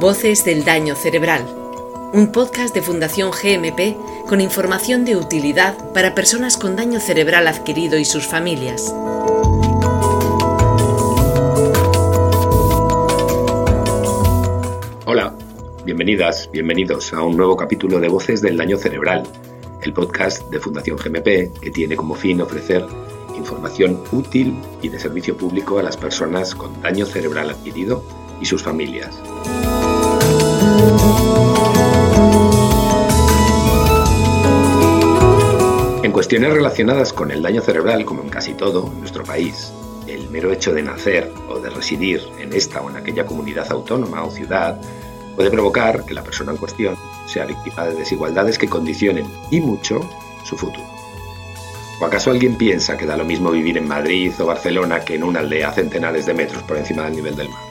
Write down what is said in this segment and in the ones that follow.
Voces del Daño Cerebral, un podcast de Fundación GMP con información de utilidad para personas con daño cerebral adquirido y sus familias. Hola, bienvenidas, bienvenidos a un nuevo capítulo de Voces del Daño Cerebral, el podcast de Fundación GMP que tiene como fin ofrecer información útil y de servicio público a las personas con daño cerebral adquirido y sus familias. En cuestiones relacionadas con el daño cerebral, como en casi todo en nuestro país, el mero hecho de nacer o de residir en esta o en aquella comunidad autónoma o ciudad puede provocar que la persona en cuestión sea víctima de desigualdades que condicionen y mucho su futuro. ¿O acaso alguien piensa que da lo mismo vivir en Madrid o Barcelona que en una aldea a centenares de metros por encima del nivel del mar?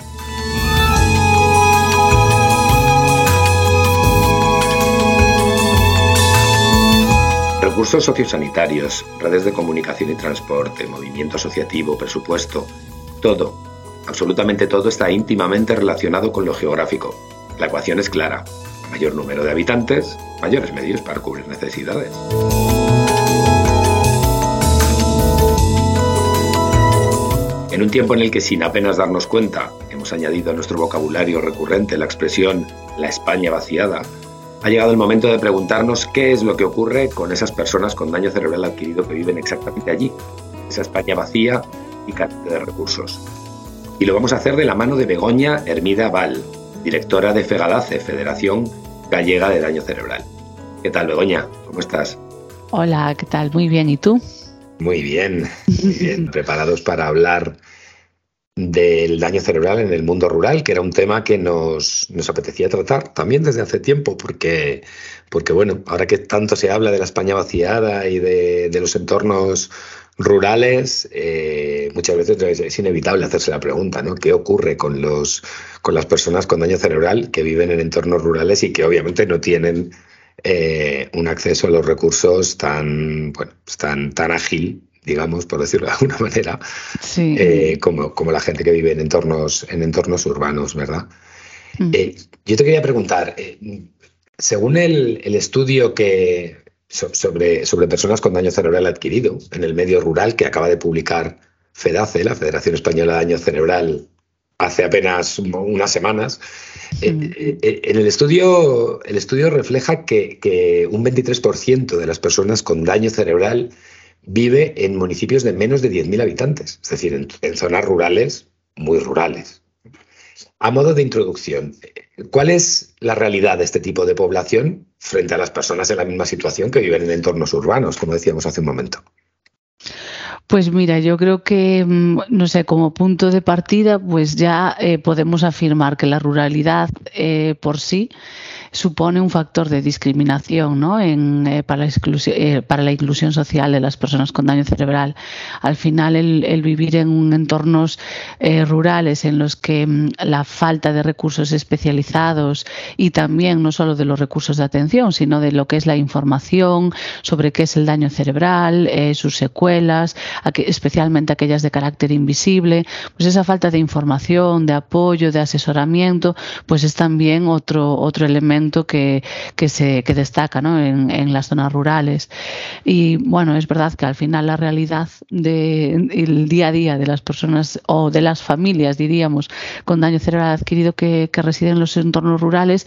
Recursos sociosanitarios, redes de comunicación y transporte, movimiento asociativo, presupuesto, todo, absolutamente todo está íntimamente relacionado con lo geográfico. La ecuación es clara. Mayor número de habitantes, mayores medios para cubrir necesidades. En un tiempo en el que sin apenas darnos cuenta hemos añadido a nuestro vocabulario recurrente la expresión la España vaciada, ha llegado el momento de preguntarnos qué es lo que ocurre con esas personas con daño cerebral adquirido que viven exactamente allí, esa España vacía y carente de recursos. Y lo vamos a hacer de la mano de Begoña Hermida Val, directora de FEGADACE, Federación Gallega de Daño Cerebral. ¿Qué tal, Begoña? ¿Cómo estás? Hola, ¿qué tal? Muy bien, ¿y tú? Muy bien, muy bien. Preparados para hablar del daño cerebral en el mundo rural, que era un tema que nos, apetecía tratar también desde hace tiempo, porque, porque, bueno, ahora que tanto se habla de la España vaciada y de, los entornos rurales, eh, muchas veces es inevitable hacerse la pregunta, ¿no? ¿Qué ocurre con, los, con las personas con daño cerebral que viven en entornos rurales y que obviamente no tienen eh, un acceso a los recursos tan, bueno, tan, tan ágil digamos, por decirlo de alguna manera, eh, como, como, la gente que vive en entornos, en entornos urbanos, ¿verdad? Mm. Eh, yo te quería preguntar, eh, según el, el, estudio que, sobre, sobre personas con daño cerebral adquirido en el medio rural que acaba de publicar FEDACE, la Federación Española de Daño Cerebral, hace apenas unas semanas, en el estudio, el estudio refleja que, que un 23% de las personas con daño cerebral vive en municipios de menos de 10.000 habitantes, es decir, en, zonas rurales muy rurales. A modo de introducción, ¿cuál es la realidad de este tipo de población frente a las personas en la misma situación que viven en entornos urbanos, como decíamos hace un momento? Pues mira, yo creo que, mm, no sé, como punto de partida, pues ya eh, podemos afirmar que la ruralidad eh, por sí supone un factor de discriminación ¿no? en, eh, para, la eh, para, la inclusión social de las personas con daño cerebral. Al final, el, vivir en entornos eh, rurales en los que mm, la falta de recursos especializados y también no solo de los recursos de atención, sino de lo que es la información sobre qué es el daño cerebral, sus secuelas, especialmente aquellas de carácter invisible, pues esa falta de información, de apoyo, de asesoramiento, pues es también otro, otro elemento que, que se que destaca ¿no? en, en, las zonas rurales. Y bueno, es verdad que al final la realidad del día a día de las personas o de las familias, diríamos, con daño cerebral adquirido que, que residen en los entornos rurales,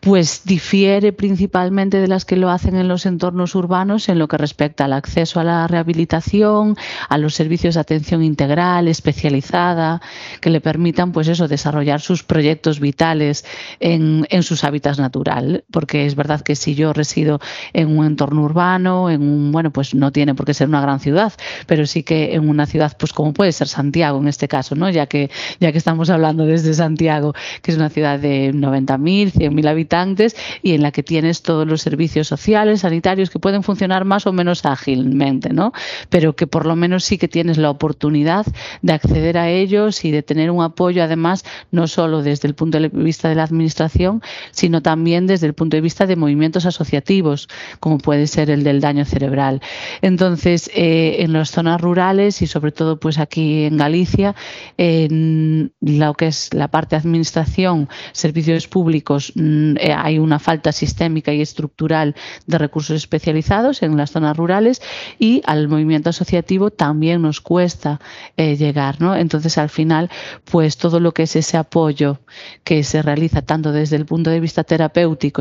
pues difiere principalmente de las que lo hacen en los entornos urbanos en lo que respecta al acceso a la rehabilitación, a los servicios de atención integral, especializada, que le permitan, pues eso, desarrollar sus proyectos vitales en, en sus hábitats natural, porque es verdad que si yo resido en un entorno urbano, en un, bueno, pues no tiene por qué ser una gran ciudad, pero sí que en una ciudad, pues como puede ser Santiago en este caso, ¿no? Ya que, ya que estamos hablando desde Santiago, que es una ciudad de 90.000, 100.000 habitantes y en la que tienes todos los servicios sociales, sanitarios que pueden funcionar más o menos ágilmente, ¿no? Pero que por lo menos sí que tienes la oportunidad de acceder a ellos y de tener un apoyo, además, no solo desde el punto de vista de la administración, sino también desde el punto de vista de movimientos asociativos, como puede ser el del daño cerebral. Entonces, eh, en las zonas rurales y sobre todo pues aquí en Galicia, en lo que es la parte de administración, servicios públicos, mm, eh, hay una falta sistémica y estructural de recursos especializados en las zonas rurales y al movimiento asociativo también nos cuesta eh, llegar, ¿no? Entonces, al final, pues todo lo que es ese apoyo que se realiza tanto desde el punto de vista terapéutico,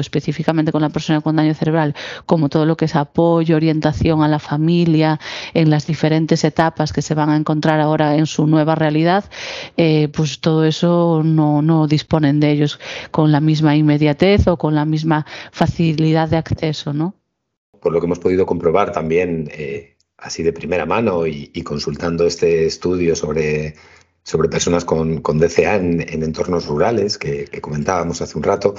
específicamente con la persona con daño cerebral, como todo lo que es apoyo, orientación a la familia en las diferentes etapas que se van a encontrar ahora en su nueva realidad, eh, pues todo eso no, no disponen de ellos con la misma inmediatez o con la misma facilidad de acceso, ¿no? Por lo que hemos podido comprobar también eh, así de primera mano y, consultando este estudio sobre, sobre personas con, DCA en, entornos rurales que, comentábamos hace un rato,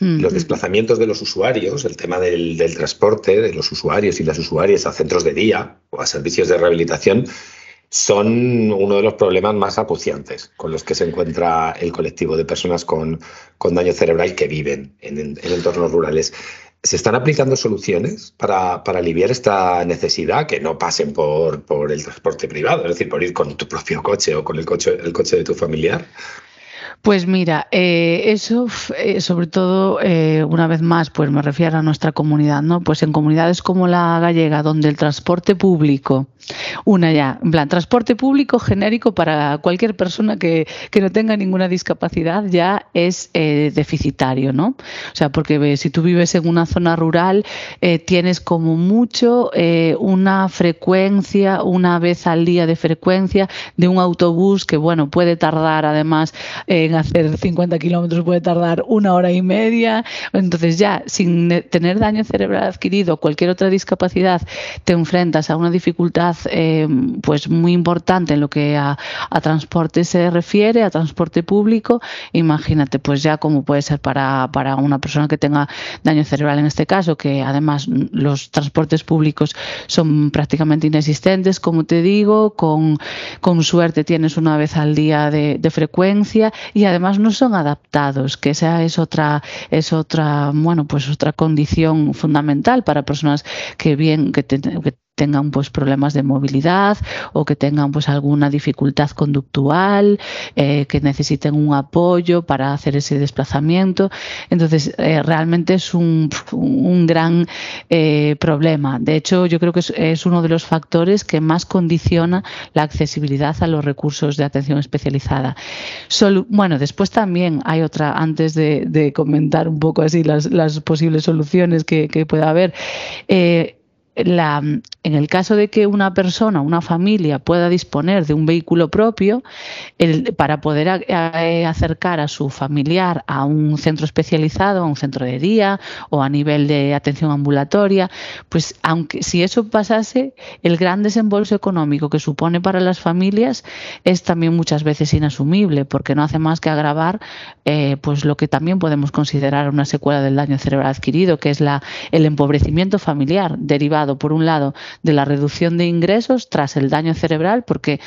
los desplazamientos de los usuarios, el tema del, del, transporte de los usuarios y las usuarias a centros de día o a servicios de rehabilitación son uno de los problemas más acuciantes con los que se encuentra el colectivo de personas con, con daño cerebral que viven en, en, entornos rurales. ¿Se están aplicando soluciones para, para, aliviar esta necesidad que no pasen por, por el transporte privado, es decir, por ir con tu propio coche o con el coche, el coche de tu familiar? Pues mira, eh, eso eh, sobre todo, eh, una vez más, pues me refiero a nuestra comunidad, ¿no? Pues en comunidades como la gallega, donde el transporte público, una ya, en plan, transporte público genérico para cualquier persona que, que no tenga ninguna discapacidad ya es deficitario, ¿no? O sea, porque si tú vives en una zona rural, tienes como mucho una frecuencia, una vez al día de frecuencia de un autobús que, bueno, puede tardar además hacer 50 kilómetros puede tardar una hora y media. Entonces ya, sin tener daño cerebral adquirido cualquier otra discapacidad, te enfrentas a una dificultad eh, pues muy importante en lo que a, transporte se refiere, a transporte público. Imagínate, pues ya como puede ser para, para una persona que tenga daño cerebral en este caso, que además los transportes públicos son prácticamente inexistentes, como te digo, con, con suerte tienes una vez al día de, frecuencia además no son adaptados, que esa es otra es otra, bueno, pues otra condición fundamental para personas que bien que, que tengan pues problemas de movilidad o que tengan pues alguna dificultad conductual, eh, que necesiten un apoyo para hacer ese desplazamiento. Entonces, eh, realmente es un, un gran eh, problema. De hecho, yo creo que es, uno de los factores que más condiciona la accesibilidad a los recursos de atención especializada. bueno, después también hay otra, antes de, comentar un poco así las, posibles soluciones que, que pueda haber, la, en el caso de que una persona, una familia pueda disponer de un vehículo propio, para poder eh, acercar a su familiar a un centro especializado, a un centro de día o a nivel de atención ambulatoria, pues aunque si eso pasase, el gran desembolso económico que supone para las familias es también muchas veces inasumible, porque no hace más que agravar eh, pues lo que también podemos considerar una secuela del daño cerebral adquirido, que es la, el empobrecimiento familiar derivado por un lado, de la reducción de ingresos tras el daño cerebral, porque,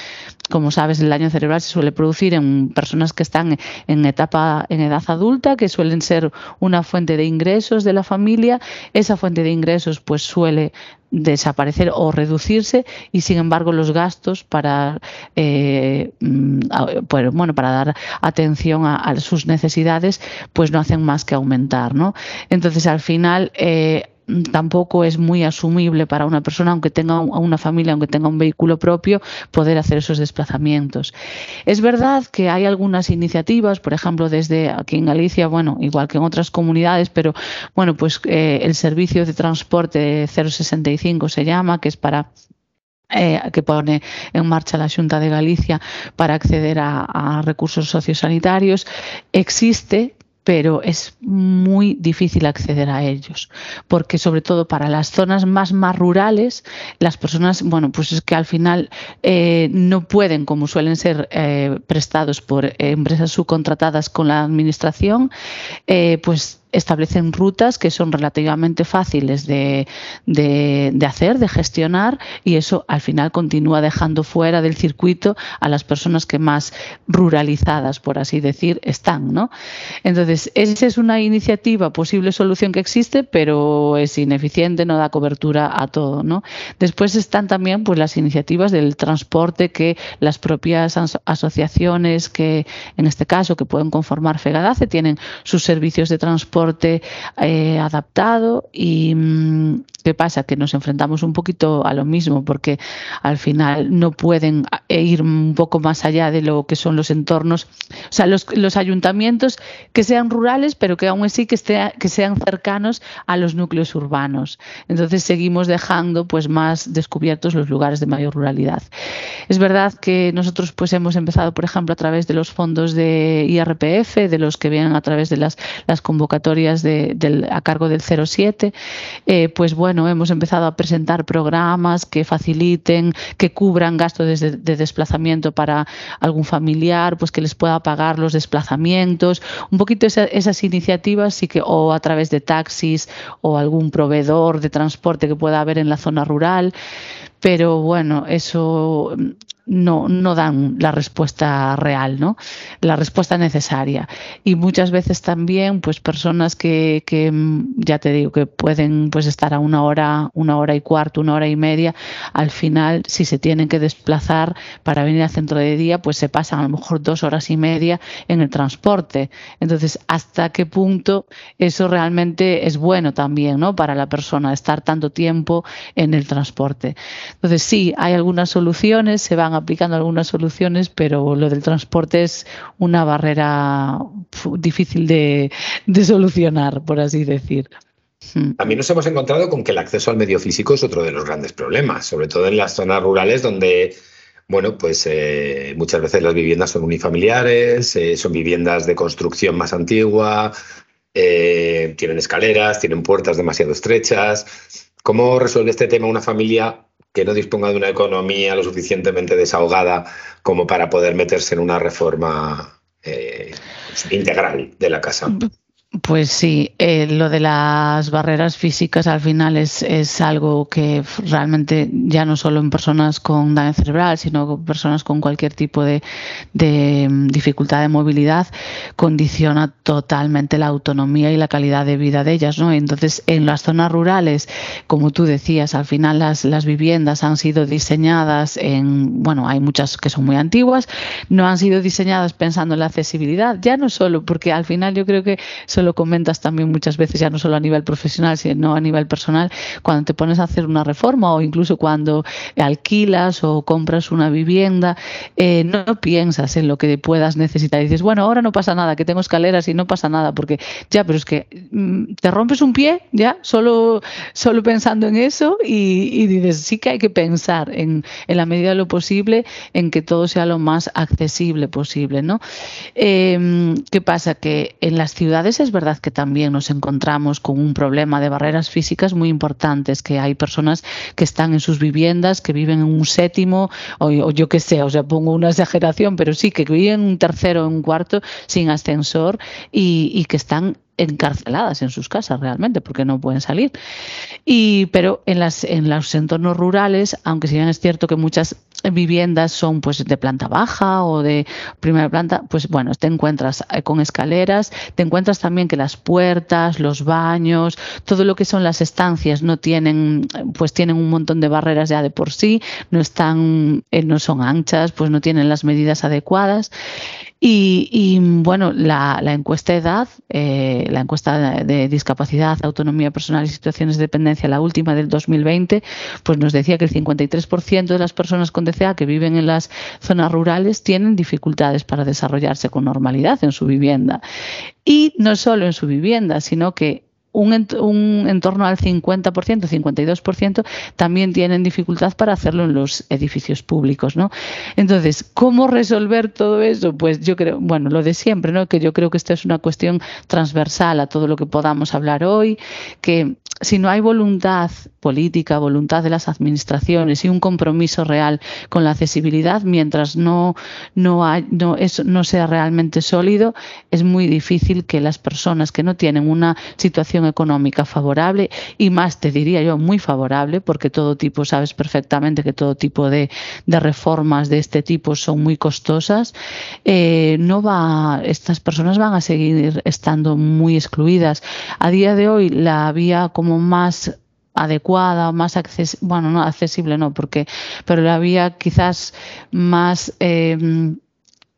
como sabes, el daño cerebral se suele producir en personas que están en etapa, en edad adulta, que suelen ser una fuente de ingresos de la familia. Esa fuente de ingresos, pues, suele desaparecer o reducirse y sin embargo los gastos para eh, mm, pues, bueno para dar atención a, sus necesidades pues no hacen más que aumentar no entonces al final eh, tampoco es muy asumible para una persona, aunque tenga una familia, aunque tenga un vehículo propio, poder hacer esos desplazamientos. Es verdad que hay algunas iniciativas, por ejemplo, desde aquí en Galicia, bueno, igual que en otras comunidades, pero bueno, pues eh, el servicio de transporte 065 se llama, que es para eh, que pone en marcha la Junta de Galicia para acceder a, a recursos sociosanitarios existe, pero es muy difícil acceder a ellos, porque sobre todo para las zonas más, más rurales, las personas, bueno, pues es que al final eh, no pueden, como suelen ser eh, prestados por empresas subcontratadas con la administración, eh, pues establecen rutas que son relativamente fáciles de, hacer, de gestionar, y eso al final continúa dejando fuera del circuito a las personas que más ruralizadas, por así decir, están. ¿no? Entonces, esa es una iniciativa, posible solución que existe, pero es ineficiente, no da cobertura a todo. ¿no? Después están también pues, las iniciativas del transporte que las propias asociaciones que, en este caso, que pueden conformar FEGADACE, tienen sus servicios de transporte eh, adaptado y mm, ¿qué pasa? Que nos enfrentamos un poquito a lo mismo porque al final no pueden eh, ir un poco más allá de lo que son los entornos, o sea, los, los ayuntamientos que sean rurales pero que aún así que, esté, que sean cercanos a los núcleos urbanos. Entonces seguimos dejando pues más descubiertos los lugares de mayor ruralidad. Es verdad que nosotros pues hemos empezado, por ejemplo, a través de los fondos de IRPF, de los que vienen a través de las, las convocatorias a cargo del 07, eh, pues bueno, hemos empezado a presentar programas que faciliten, que cubran gastos de, de, desplazamiento para algún familiar, pues que les pueda pagar los desplazamientos, un poquito esa, esas iniciativas, sí que, o a través de taxis o algún proveedor de transporte que pueda haber en la zona rural. Pero bueno, eso no, no dan la respuesta real, ¿no? La respuesta necesaria. Y muchas veces también, pues personas que, que mm, ya te digo, que pueden pues estar a una hora, una hora y cuarto, una hora y media, al final, si se tienen que desplazar para venir al centro de día, pues se pasan a lo mejor dos horas y media en el transporte. Entonces, ¿hasta qué punto eso realmente es bueno también, ¿no? Para la persona, estar tanto tiempo en el transporte. Entonces, sí, hay algunas soluciones, se van aplicando algunas soluciones, pero lo del transporte es una barrera difícil de, solucionar, por así decir. Hmm. También nos hemos encontrado con que el acceso al medio físico es otro de los grandes problemas, sobre todo en las zonas rurales donde, bueno, pues eh, muchas veces las viviendas son unifamiliares, eh, son viviendas de construcción más antigua, eh, tienen escaleras, tienen puertas demasiado estrechas. ¿Cómo resuelve este tema una familia que no disponga de una economía lo suficientemente desahogada como para poder meterse en una reforma eh, integral de la casa. Pues sí, eh, lo de las barreras físicas al final es, es, algo que realmente ya no solo en personas con daño cerebral, sino en personas con cualquier tipo de, de, mm, dificultad de movilidad, condiciona totalmente la autonomía y la calidad de vida de ellas. ¿no? Entonces, en las zonas rurales, como tú decías, al final las, las viviendas han sido diseñadas en, bueno, hay muchas que son muy antiguas, no han sido diseñadas pensando en la accesibilidad, ya no solo, porque al final yo creo que lo comentas también muchas veces, ya no solo a nivel profesional, sino a nivel personal, cuando te pones a hacer una reforma o incluso cuando alquilas o compras una vivienda, eh, no piensas en lo que puedas necesitar. dices, bueno, ahora no pasa nada, que tengo escaleras y no pasa nada, porque ya, pero es que mm, te rompes un pie, ya, solo, solo pensando en eso y, dices, sí que hay que pensar en, en, la medida de lo posible en que todo sea lo más accesible posible, ¿no? Eh, ¿Qué pasa? Que en las ciudades es verdad que también nos encontramos con un problema de barreras físicas muy importantes, que hay personas que están en sus viviendas, que viven en un séptimo, o, yo qué sé, o sea, pongo una exageración, pero sí, que viven en un tercero un cuarto sin ascensor y que están encarceladas en sus casas realmente porque no pueden salir. Y pero en las en los entornos rurales aunque si bien es cierto que muchas viviendas son pues de planta baja o de primera planta pues bueno te encuentras eh, con escaleras te encuentras también que las puertas los baños todo lo que son las estancias no tienen pues tienen un montón de barreras ya de por sí no están eh, no son anchas pues no tienen las medidas adecuadas y, bueno, la, encuesta de edad, eh, la encuesta de discapacidad, autonomía personal y situaciones de dependencia, la última del 2020, pues nos decía que el 53% de las personas con DCA que viven en las zonas rurales tienen dificultades para desarrollarse con normalidad en su vivienda. Y no solo en su vivienda, sino que un, un en torno al 50%, 52% también tienen dificultad para hacerlo en los edificios públicos, ¿no? Entonces, ¿cómo resolver todo eso? Pues yo creo, bueno, lo de siempre, ¿no? Que yo creo que esto es una cuestión transversal a todo lo que podamos hablar hoy, que si no hay voluntad política, voluntad de las administraciones y un compromiso real con la accesibilidad, mientras no, no, hay, no, no sea realmente sólido, es muy difícil que las personas que no tienen una situación económica favorable, y más te diría yo muy favorable, porque todo tipo, sabes perfectamente que todo tipo de, de reformas de este tipo son muy costosas, eh, no va, estas personas van a seguir estando muy excluidas. A día de hoy la vía como más adecuada, más accesible, bueno, no accesible no, porque, pero la vía quizás más eh,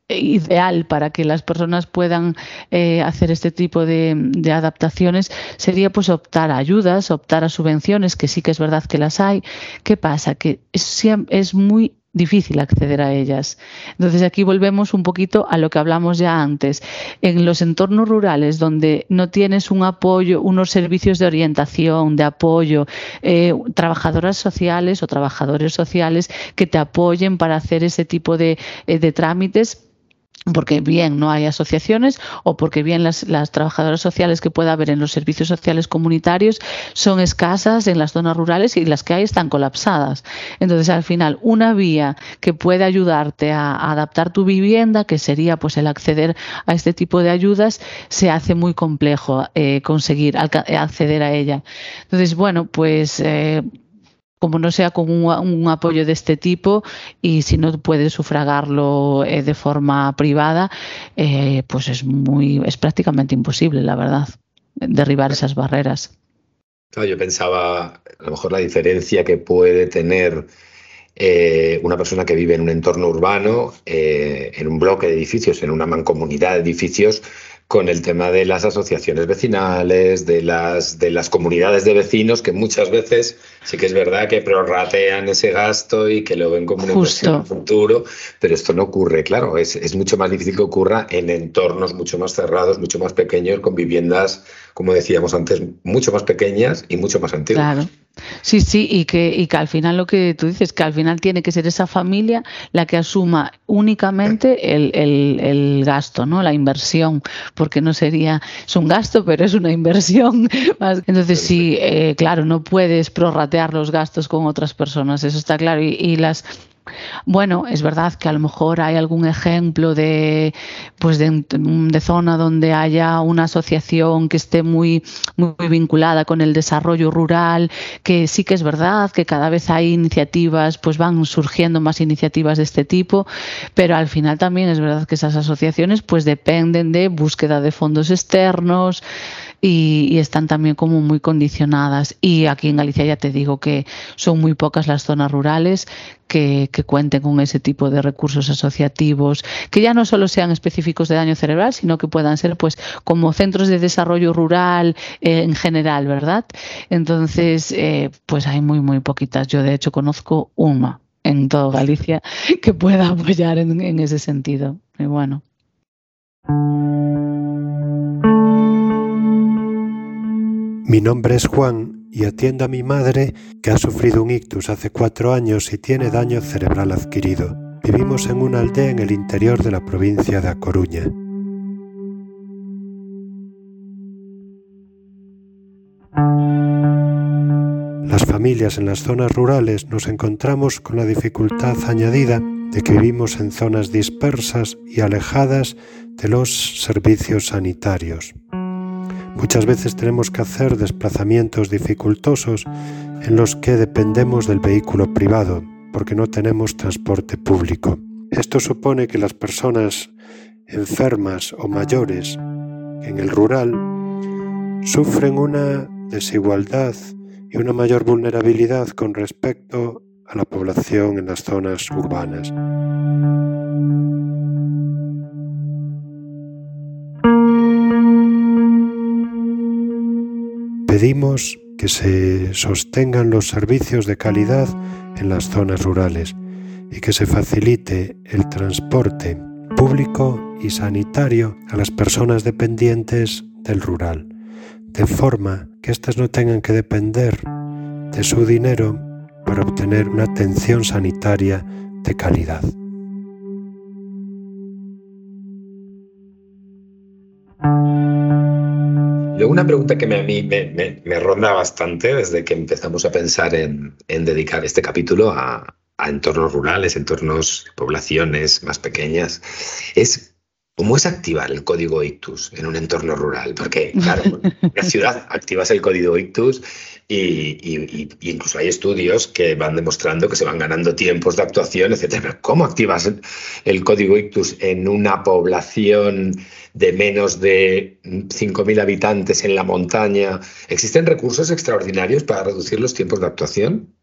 ideal para que las personas puedan eh, hacer este tipo de, adaptaciones sería pues optar a ayudas, optar a subvenciones, que sí que es verdad que las hay. ¿Qué pasa? Que es, es muy difícil acceder a ellas. Entonces aquí volvemos un poquito a lo que hablamos ya antes. En los entornos rurales donde no tienes un apoyo, unos servicios de orientación, de apoyo, eh, trabajadoras sociales o trabajadores sociales que te apoyen para hacer ese tipo de, eh, de trámites, porque bien no hay asociaciones o porque bien las, las, trabajadoras sociales que pueda haber en los servicios sociales comunitarios son escasas en las zonas rurales y las que hay están colapsadas. Entonces, al final, una vía que puede ayudarte a, a adaptar tu vivienda, que sería pues el acceder a este tipo de ayudas, se hace muy complejo eh, conseguir acceder a ella. Entonces, bueno, pues eh, como no sea con un, apoyo de este tipo y si no puedes sufragarlo eh, de forma privada, eh, pues es muy, es prácticamente imposible, la verdad, derribar esas barreras. Claro, yo pensaba a lo mejor la diferencia que puede tener eh, una persona que vive en un entorno urbano, en un bloque de edificios, en una mancomunidad de edificios, con el tema de las asociaciones vecinales, de las, de las comunidades de vecinos, que muchas veces sí que es verdad que prorratean ese gasto y que lo ven como una inversión futuro, pero esto no ocurre, claro, es, es mucho más difícil que ocurra en entornos mucho más cerrados, mucho más pequeños, con viviendas, como decíamos antes, mucho más pequeñas y mucho más antiguas. Claro. Sí, sí, y que, y que al final lo que tú dices, que al final tiene que ser esa familia la que asuma únicamente el, el, el gasto, ¿no? La inversión, porque no sería, es un gasto, pero es una inversión. Entonces, sí, eh, claro, no puedes prorratear los gastos con otras personas, eso está claro. Y, las bueno, es verdad que a lo mejor hay algún ejemplo de, pues de, de, zona donde haya una asociación que esté muy, muy vinculada con el desarrollo rural, que sí que es verdad que cada vez hay iniciativas, pues van surgiendo más iniciativas de este tipo, pero al final también es verdad que esas asociaciones pues dependen de búsqueda de fondos externos, y, y, están también como muy condicionadas. Y aquí en Galicia ya te digo que son muy pocas las zonas rurales que, cuenten con ese tipo de recursos asociativos, que ya no solo sean específicos de daño cerebral, sino que puedan ser pues como centros de desarrollo rural eh, en general, ¿verdad? Entonces, eh, pues hay muy, muy poquitas. Yo de hecho conozco una en toda Galicia que pueda apoyar en, en ese sentido. Y bueno. Mi nombre es Juan y atiendo a mi madre que ha sufrido un ictus hace cuatro años y tiene daño cerebral adquirido. Vivimos en una aldea en el interior de la provincia de A Coruña. Las familias en las zonas rurales nos encontramos con la dificultad añadida de que vivimos en zonas dispersas y alejadas de los servicios sanitarios. Muchas veces tenemos que hacer desplazamientos dificultosos en los que dependemos del vehículo privado porque no tenemos transporte público. Esto supone que las personas enfermas o mayores en el rural sufren una desigualdad y una mayor vulnerabilidad con respecto a la población en las zonas urbanas. Pedimos que se sostengan los servicios de calidad en las zonas rurales y que se facilite el transporte público y sanitario a las personas dependientes del rural, de forma que éstas no tengan que depender de su dinero para obtener una atención sanitaria de calidad. Luego una pregunta que a mí me, ronda bastante desde que empezamos a pensar en, dedicar este capítulo a, entornos rurales, entornos, poblaciones más pequeñas, es ¿Cómo es activar el código ictus en un entorno rural? Porque, claro, en la ciudad activas el código ictus y, incluso hay estudios que van demostrando que se van ganando tiempos de actuación, etc. Pero ¿cómo activas el, código ictus en una población de menos de 5.000 habitantes en la montaña? ¿Existen recursos extraordinarios para reducir los tiempos de actuación?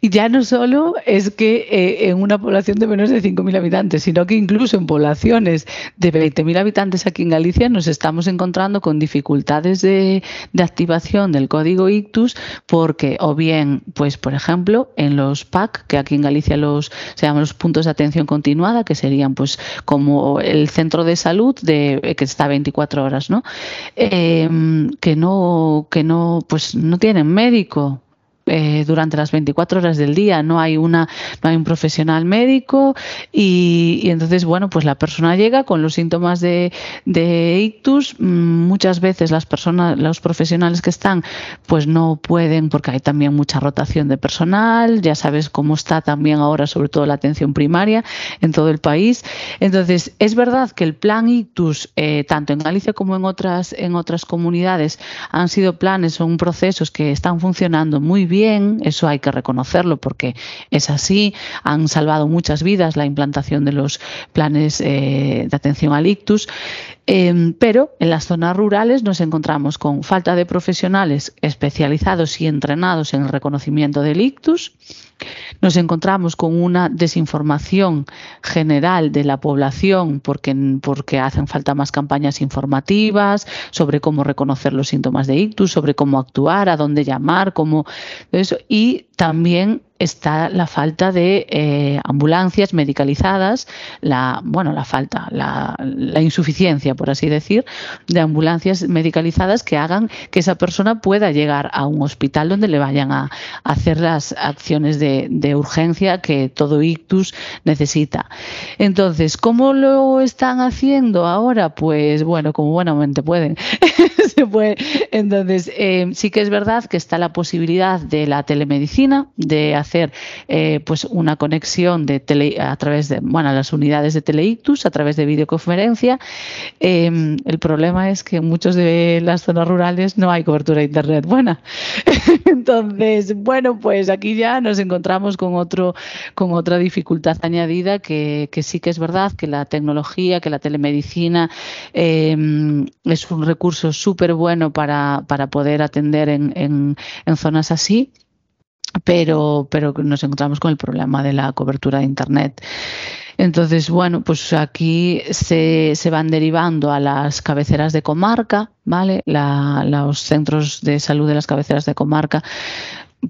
Y ya no solo es que eh, en una población de menos de 5.000 habitantes, sino que incluso en poblaciones de 20.000 habitantes aquí en Galicia nos estamos encontrando con dificultades de, activación del código ictus porque o bien, pues por ejemplo, en los PAC, que aquí en Galicia los se llaman los puntos de atención continuada, que serían pues como el centro de salud de que está 24 horas, ¿no? Em, que no que no pues no tienen médico eh, durante las 24 horas del día, no hay, una, no hay un profesional médico y, entonces, bueno, pues la persona llega con los síntomas de, de ictus. Mm, muchas veces las personas, los profesionales que están, pues no pueden porque hay también mucha rotación de personal, ya sabes cómo está también ahora sobre todo la atención primaria en todo el país. Entonces, es verdad que el plan ictus, eh, tanto en Galicia como en otras, en otras comunidades, han sido planes, son procesos que están funcionando muy bien bien, eso hay que reconocerlo porque es así, han salvado muchas vidas la implantación de los planes eh, de atención al ictus, em, pero en las zonas rurales nos encontramos con falta de profesionales especializados y entrenados en el reconocimiento del ictus, nos encontramos con una desinformación general de la población porque, porque hacen falta más campañas informativas sobre cómo reconocer los síntomas de ictus, sobre cómo actuar, a dónde llamar, cómo eso y también está la falta de eh, ambulancias medicalizadas, la bueno, la falta, la, insuficiencia, por así decir, de ambulancias medicalizadas que hagan que esa persona pueda llegar a un hospital donde le vayan a, hacer las acciones de, urgencia que todo ictus necesita. Entonces, ¿cómo lo están haciendo ahora? Pues bueno, como buenamente pueden. Se puede. Entonces, eh, sí que es verdad que está la posibilidad de la telemedicina, de hacer eh, pues una conexión de tele, a través de bueno, las unidades de Teleictus, a través de videoconferencia. Em, el problema es que en muchos de las zonas rurales no hay cobertura de Internet buena. Entonces, bueno, pues aquí ya nos encontramos con, otro, con otra dificultad añadida que, sí que es verdad que la tecnología, que la telemedicina em, es un recurso súper bueno para, para, poder atender en, en, en zonas así pero, pero nos encontramos con el problema de la cobertura de Internet. Entonces, bueno, pues aquí se, se van derivando a las cabeceras de comarca, ¿vale? los centros de salud de las cabeceras de comarca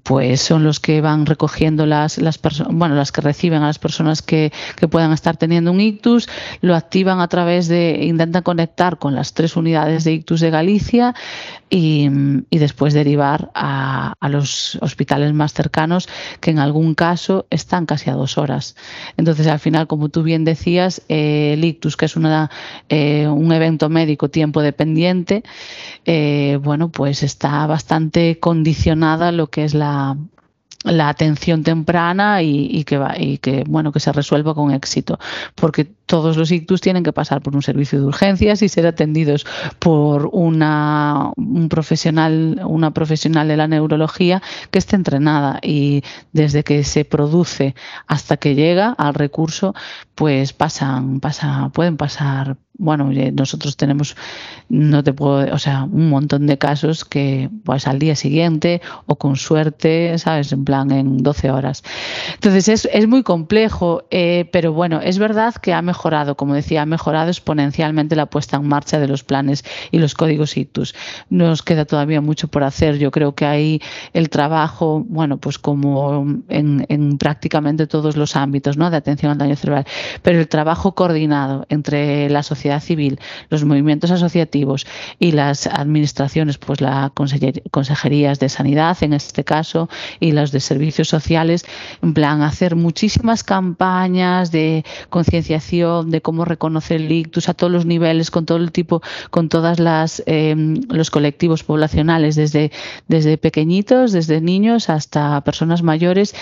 pues son los que van recogiendo las, las personas, bueno, las que reciben a las personas que, que, puedan estar teniendo un ictus, lo activan a través de, intentan conectar con las tres unidades de ictus de Galicia y, y después derivar a, a, los hospitales más cercanos que en algún caso están casi a dos horas. Entonces, al final, como tú bien decías, eh, el ictus, que es una, eh, un evento médico tiempo dependiente, eh, bueno, pues está bastante condicionada lo que es la, la atención temprana y, que va, y que bueno que se resuelva con éxito. Porque todos los ictus tienen que pasar por un servicio de urgencias y ser atendidos por una un profesional una profesional de la neurología que esté entrenada y desde que se produce hasta que llega al recurso pues pasan pasa pueden pasar bueno, nosotros tenemos, no te puedo, o sea, un montón de casos que pues al día siguiente o con suerte, ¿sabes? En plan en 12 horas. Entonces es, es muy complejo, eh, pero bueno, es verdad que ha mejorado, como decía, ha mejorado exponencialmente la puesta en marcha de los planes y los códigos ITUS. Nos queda todavía mucho por hacer. Yo creo que ahí el trabajo, bueno, pues como en, en prácticamente todos los ámbitos, ¿no? De atención al daño cerebral, pero el trabajo coordinado entre la sociedad civil, los movimientos asociativos y las administraciones, pues las consejerías de sanidad en este caso y las de servicios sociales, en plan hacer muchísimas campañas de concienciación de cómo reconocer el ictus a todos los niveles, con todo el tipo, con todas las em, los colectivos poblacionales, desde, desde pequeñitos, desde niños hasta personas mayores,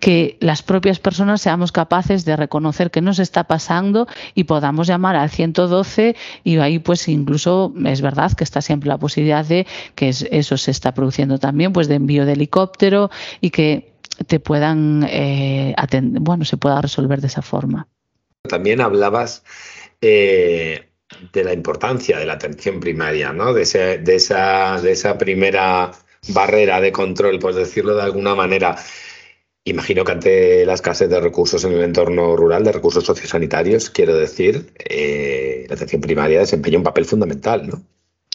que las propias personas seamos capaces de reconocer qué nos está pasando y podamos llamar al 112 y ahí pues incluso es verdad que está siempre la posibilidad de que eso se está produciendo también, pues de envío de helicóptero y que te puedan eh, atender, bueno, se pueda resolver de esa forma. También hablabas eh, de la importancia de la atención primaria, ¿no? De, de, esa, de esa primera barrera de control, por decirlo de alguna manera. Imagino que ante la escasez de recursos en el entorno rural, de recursos sociosanitarios, quiero decir, eh, la atención primaria desempeña un papel fundamental, ¿no?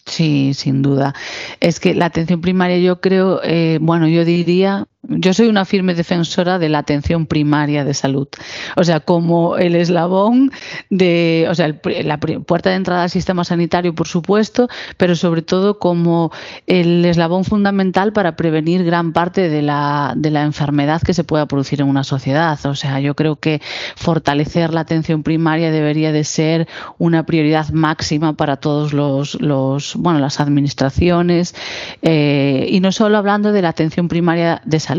Sí, sin duda. Es que la atención primaria yo creo, eh, bueno, yo diría yo soy una firme defensora de la atención primaria de salud. O sea, como el eslabón de, o sea, la puerta de entrada al sistema sanitario, por supuesto, pero sobre todo como el eslabón fundamental para prevenir gran parte de la, de la enfermedad que se pueda producir en una sociedad. O sea, yo creo que fortalecer la atención primaria debería de ser una prioridad máxima para todos los, los bueno, las administraciones eh, y no solo hablando de la atención primaria de salud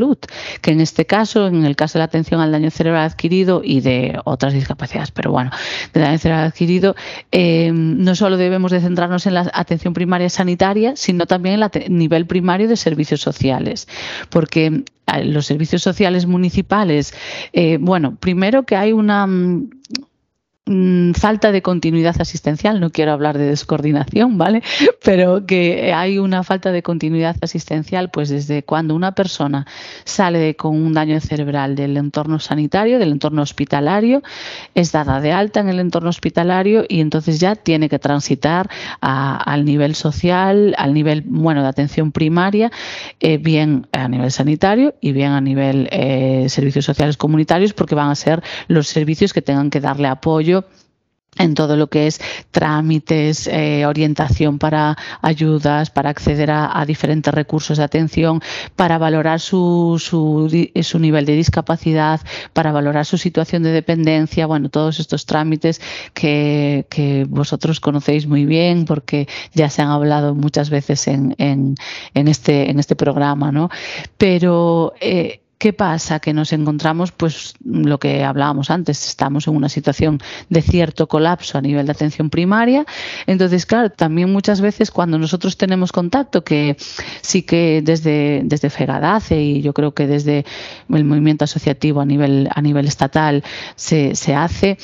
que en este caso, en el caso de la atención al daño cerebral adquirido y de otras discapacidades, pero bueno, de daño cerebral adquirido, eh, no solo debemos de centrarnos en la atención primaria sanitaria, sino también en el nivel primario de servicios sociales, porque eh, los servicios sociales municipales, eh, bueno, primero que hay una Mm, falta de continuidad asistencial, no quiero hablar de descoordinación, ¿vale? Pero que hay una falta de continuidad asistencial, pues desde cuando una persona sale con un daño cerebral del entorno sanitario, del entorno hospitalario, es dada de alta en el entorno hospitalario y entonces ya tiene que transitar al nivel social, al nivel, bueno, de atención primaria, eh, bien a nivel sanitario y bien a nivel eh, servicios sociales comunitarios, porque van a ser los servicios que tengan que darle apoyo en todo lo que es trámites, eh, orientación para ayudas, para acceder a, diferentes recursos de atención, para valorar su, su, nivel de discapacidad, para valorar su situación de dependencia, bueno, todos estos trámites que, vosotros conocéis muy bien porque ya se han hablado muchas veces en, en, en este, en este programa, ¿no? Pero eh, ¿Qué pasa? Que nos encontramos, pues lo que hablábamos antes, estamos en una situación de cierto colapso a nivel de atención primaria. Entonces, claro, también muchas veces cuando nosotros tenemos contacto, que sí que desde, desde FEGADACE y yo creo que desde el movimiento asociativo a nivel, a nivel estatal se, se hace,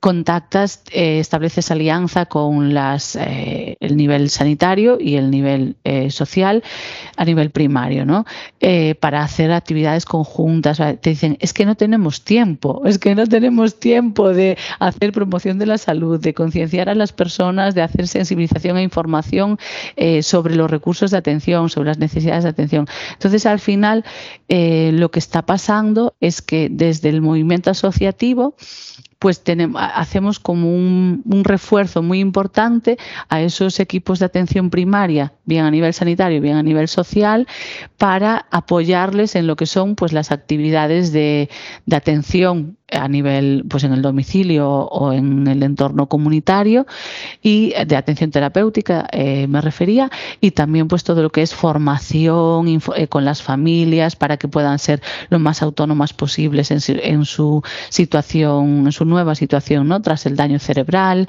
contactas, eh, estableces alianza con las, eh, el nivel sanitario y el nivel eh, social a nivel primario, ¿no? para hacer actividades conjuntas. Te dicen, es que no tenemos tiempo, es que no tenemos tiempo de hacer promoción de la salud, de concienciar a las personas, de hacer sensibilización e información sobre los recursos de atención, sobre las necesidades de atención. Entonces, al final, lo que está pasando es que desde el movimiento asociativo, pues tenemos, hacemos como un, refuerzo muy importante a esos equipos de atención primaria, bien a nivel sanitario, bien a nivel social, para apoyarles en lo que son pues las actividades de, de atención a nivel, pues en el domicilio o en el entorno comunitario y de atención terapéutica eh, me refería y también pues todo lo que es formación eh, con las familias para que puedan ser lo más autónomas posibles en, en, su situación, en su nueva situación, ¿no? Tras el daño cerebral.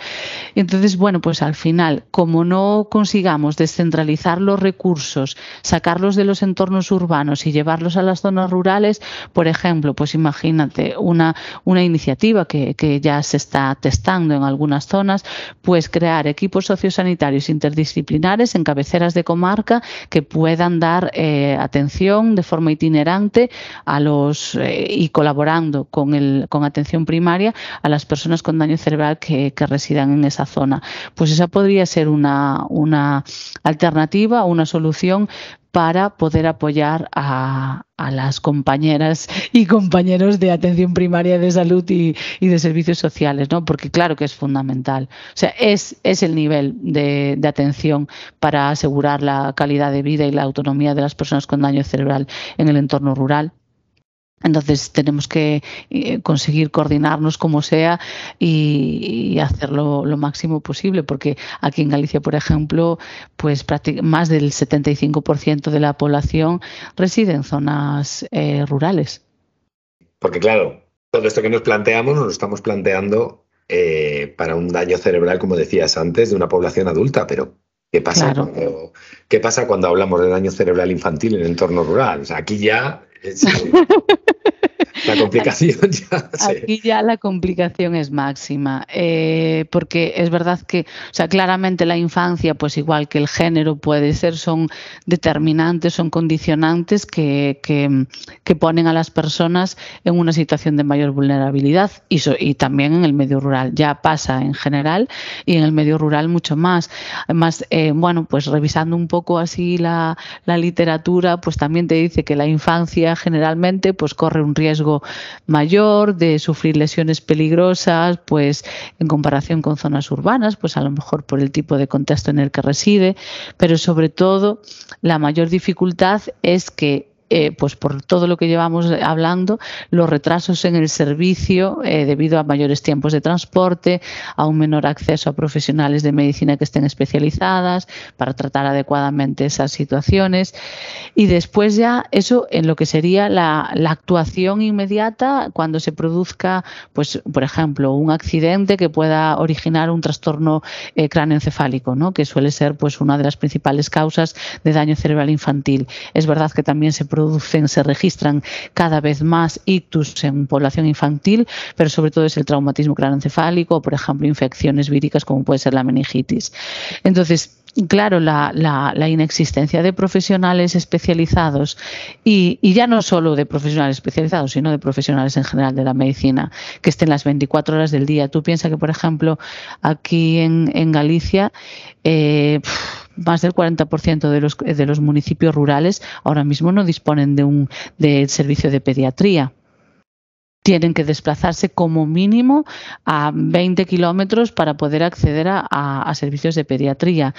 Entonces, bueno, pues al final, como no consigamos descentralizar los recursos, sacarlos de los entornos urbanos y llevarlos a las zonas rurales, por ejemplo, pues imagínate una una iniciativa que, ya se está testando en algunas zonas, pues crear equipos sociosanitarios interdisciplinares en cabeceras de comarca que puedan dar eh, atención de forma itinerante a los eh, y colaborando con, el, con atención primaria a las personas con daño cerebral que, que residan en esa zona. Pues esa podría ser una, una alternativa, una solución para poder apoyar a, las compañeras y compañeros de atención primaria de salud y, de servicios sociales, ¿no? Porque claro que es fundamental. O sea, es, es el nivel de, de, atención para asegurar la calidad de vida y la autonomía de las personas con daño cerebral en el entorno rural. Entonces tenemos que eh, conseguir coordinarnos como sea y, hacerlo lo máximo posible, porque aquí en Galicia, por ejemplo, pues más del 75% de la población reside en zonas eh, rurales. Porque claro, todo esto que nos planteamos nos lo estamos planteando eh, para un daño cerebral, como decías antes, de una población adulta, pero ¿qué pasa, cuando, ¿qué pasa cuando hablamos de daño cerebral infantil en el entorno rural? O sea, aquí ya It's la complicación ya. Aquí ya la complicación es máxima, eh, porque es verdad que, o sea, claramente la infancia, pues igual que el género puede ser, son determinantes, son condicionantes que, que, ponen a las personas en una situación de mayor vulnerabilidad y, y también en el medio rural. Ya pasa en general y en el medio rural mucho más. Además, eh, bueno, pues revisando un poco así la, la literatura, pues también te dice que la infancia generalmente pues corre un riesgo mayor de sufrir lesiones peligrosas, pues en comparación con zonas urbanas, pues a lo mejor por el tipo de contexto en el que reside, pero sobre todo la mayor dificultad es que eh, pues por todo lo que llevamos hablando, los retrasos en el servicio eh, debido a mayores tiempos de transporte, a un menor acceso a profesionales de medicina que estén especializadas para tratar adecuadamente esas situaciones. Y después ya eso en lo que sería la, actuación inmediata cuando se produzca, pues, por ejemplo, un accidente que pueda originar un trastorno eh, cráneoencefálico, ¿no? que suele ser pues, una de las principales causas de daño cerebral infantil. Es verdad que también se producen, se registran cada vez más ictus en población infantil, pero sobre todo es el traumatismo craneoencefálico por ejemplo, infecciones víricas como puede ser la meningitis. Entonces, claro, la, la, inexistencia de profesionales especializados y, y, ya no solo de profesionales especializados, sino de profesionales en general de la medicina, que estén las 24 horas del día. Tú piensas que, por ejemplo, aquí en, Galicia, eh, más del 40% de los, de los municipios rurales ahora mismo no disponen de un servicio de pediatría tienen que desplazarse como mínimo a 20 kilómetros para poder acceder a, servicios de pediatría.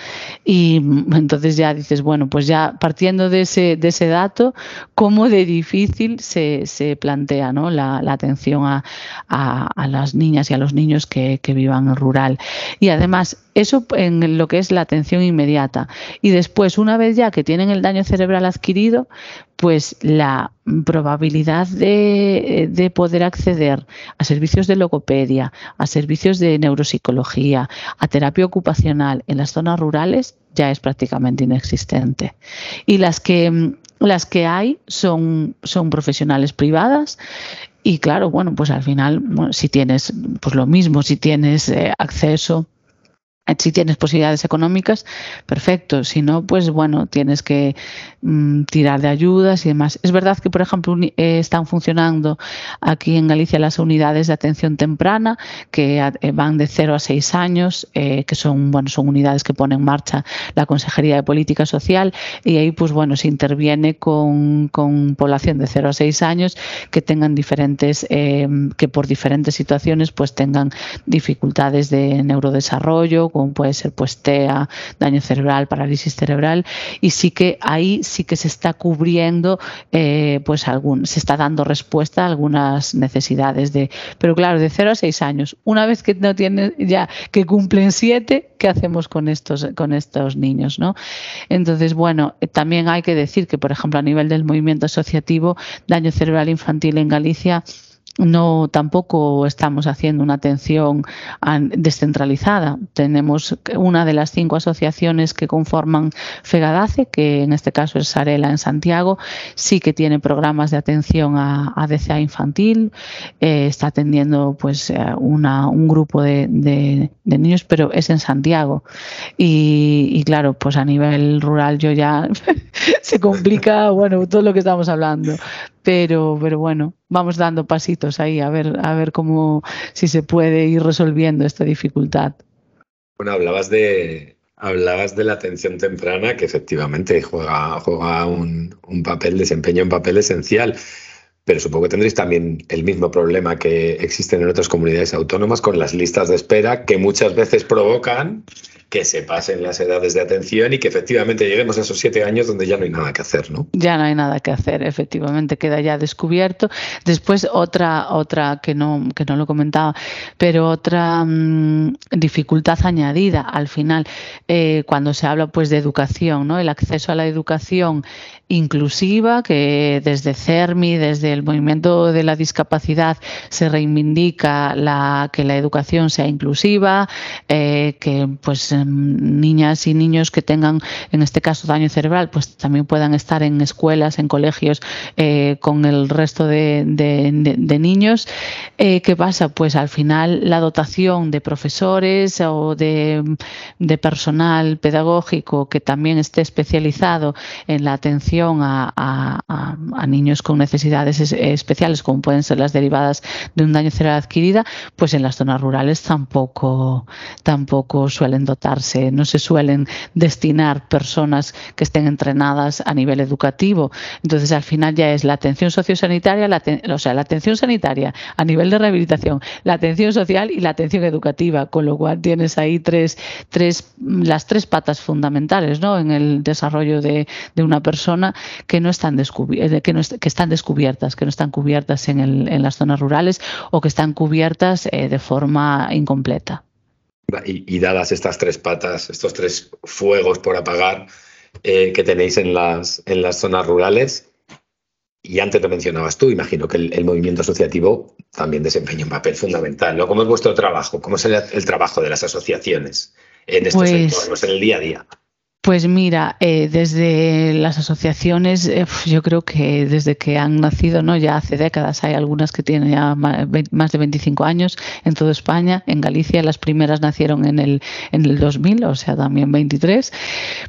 Y entonces ya dices, bueno, pues ya partiendo de ese, de ese dato, cómo de difícil se, se plantea ¿no? la, atención a, a, las niñas y a los niños que, que vivan en rural. Y además, eso en lo que es la atención inmediata. Y después, una vez ya que tienen el daño cerebral adquirido, pues la probabilidad de, poder acceder a servicios de logopedia, a servicios de neuropsicología, a terapia ocupacional en las zonas rurales ya es prácticamente inexistente. Y las que las que hay son, son profesionales privadas y claro, bueno, pues al final, si tienes, pues lo mismo, si tienes eh, acceso si tienes posibilidades económicas, perfecto. Si no, pues bueno, tienes que mm, tirar de ayudas y demás. Es verdad que, por ejemplo, eh, están funcionando aquí en Galicia las unidades de atención temprana que eh, van de 0 a 6 años, eh, que son, bueno, son unidades que pone en marcha la Consejería de Política Social y ahí, pues bueno, se interviene con, con población de 0 a 6 años que tengan diferentes, que por diferentes situaciones, pues tengan dificultades de neurodesarrollo, como puede ser pues TEA, daño cerebral, parálisis cerebral, y sí que ahí sí que se está cubriendo, eh, pues algún, se está dando respuesta a algunas necesidades de, pero claro, de 0 a 6 años. Una vez que no tienen ya, que cumplen 7, ¿qué hacemos con estos, con estos niños? ¿no? Entonces, bueno, también hay que decir que, por ejemplo, a nivel del movimiento asociativo, daño cerebral infantil en Galicia, no tampoco estamos haciendo una atención descentralizada. Tenemos una de las cinco asociaciones que conforman FEGADACE, que en este caso es Sarela en Santiago, sí que tiene programas de atención a, DCA infantil, eh, está atendiendo pues eh, un grupo de, niños, pero es en Santiago. Y, claro, pues a nivel rural yo ya se complica, bueno, todo lo que estamos hablando pero, pero bueno, vamos dando pasitos ahí a ver, a ver cómo si se puede ir resolviendo esta dificultad. Bueno, hablabas de, Hablabas de la atención temprana, que efectivamente juega, juega un, papel, desempeña un papel esencial. Pero supongo que tendréis también el mismo problema que existen en otras comunidades autónomas con las listas de espera que muchas veces provocan que se pasen las edades de atención y que efectivamente lleguemos a esos siete años donde ya no hay nada que hacer, ¿no? Ya no hay nada que hacer, efectivamente, queda ya descubierto. Después otra, otra que no, que no lo comentaba, pero otra mm, dificultad añadida al final, eh, cuando se habla pues de educación, ¿no? El acceso a la educación inclusiva, que desde CERMI, desde el movimiento de la discapacidad, se reivindica la, que la educación sea inclusiva, eh, que pues niñas y niños que tengan, en este caso, daño cerebral, pues también puedan estar en escuelas, en colegios eh, con el resto de, niños. Eh, ¿Qué pasa? Pues al final la dotación de profesores o de, personal pedagógico que también esté especializado en la atención a, niños con necesidades especiales, como pueden ser las derivadas de un daño cerebral adquirida, pues en las zonas rurales tampoco, tampoco suelen no se suelen destinar personas que estén entrenadas a nivel educativo. Entonces, al final ya es la atención sociosanitaria, la, o sea, la atención sanitaria a nivel de rehabilitación, la atención social y la atención educativa, con lo cual tienes ahí tres, tres, las tres patas fundamentales ¿no? en el desarrollo de, una persona que no están eh, que, no están descubiertas, que no están cubiertas en, el, en las zonas rurales o que están cubiertas eh, de forma incompleta. Y, dadas estas tres patas, estos tres fuegos por apagar eh, que tenéis en las, en las zonas rurales, y antes lo mencionabas tú, imagino que el, movimiento asociativo también desempeña un papel fundamental. ¿no? ¿Cómo es vuestro trabajo? ¿Cómo es el, trabajo de las asociaciones en estos pues, entornos, en el día a día? Pues mira, eh, desde las asociaciones, eh, yo creo que desde que han nacido, no, ya hace décadas, hay algunas que tienen ya más de 25 años en toda España. En Galicia las primeras nacieron en el, en el 2000, o sea, también 23,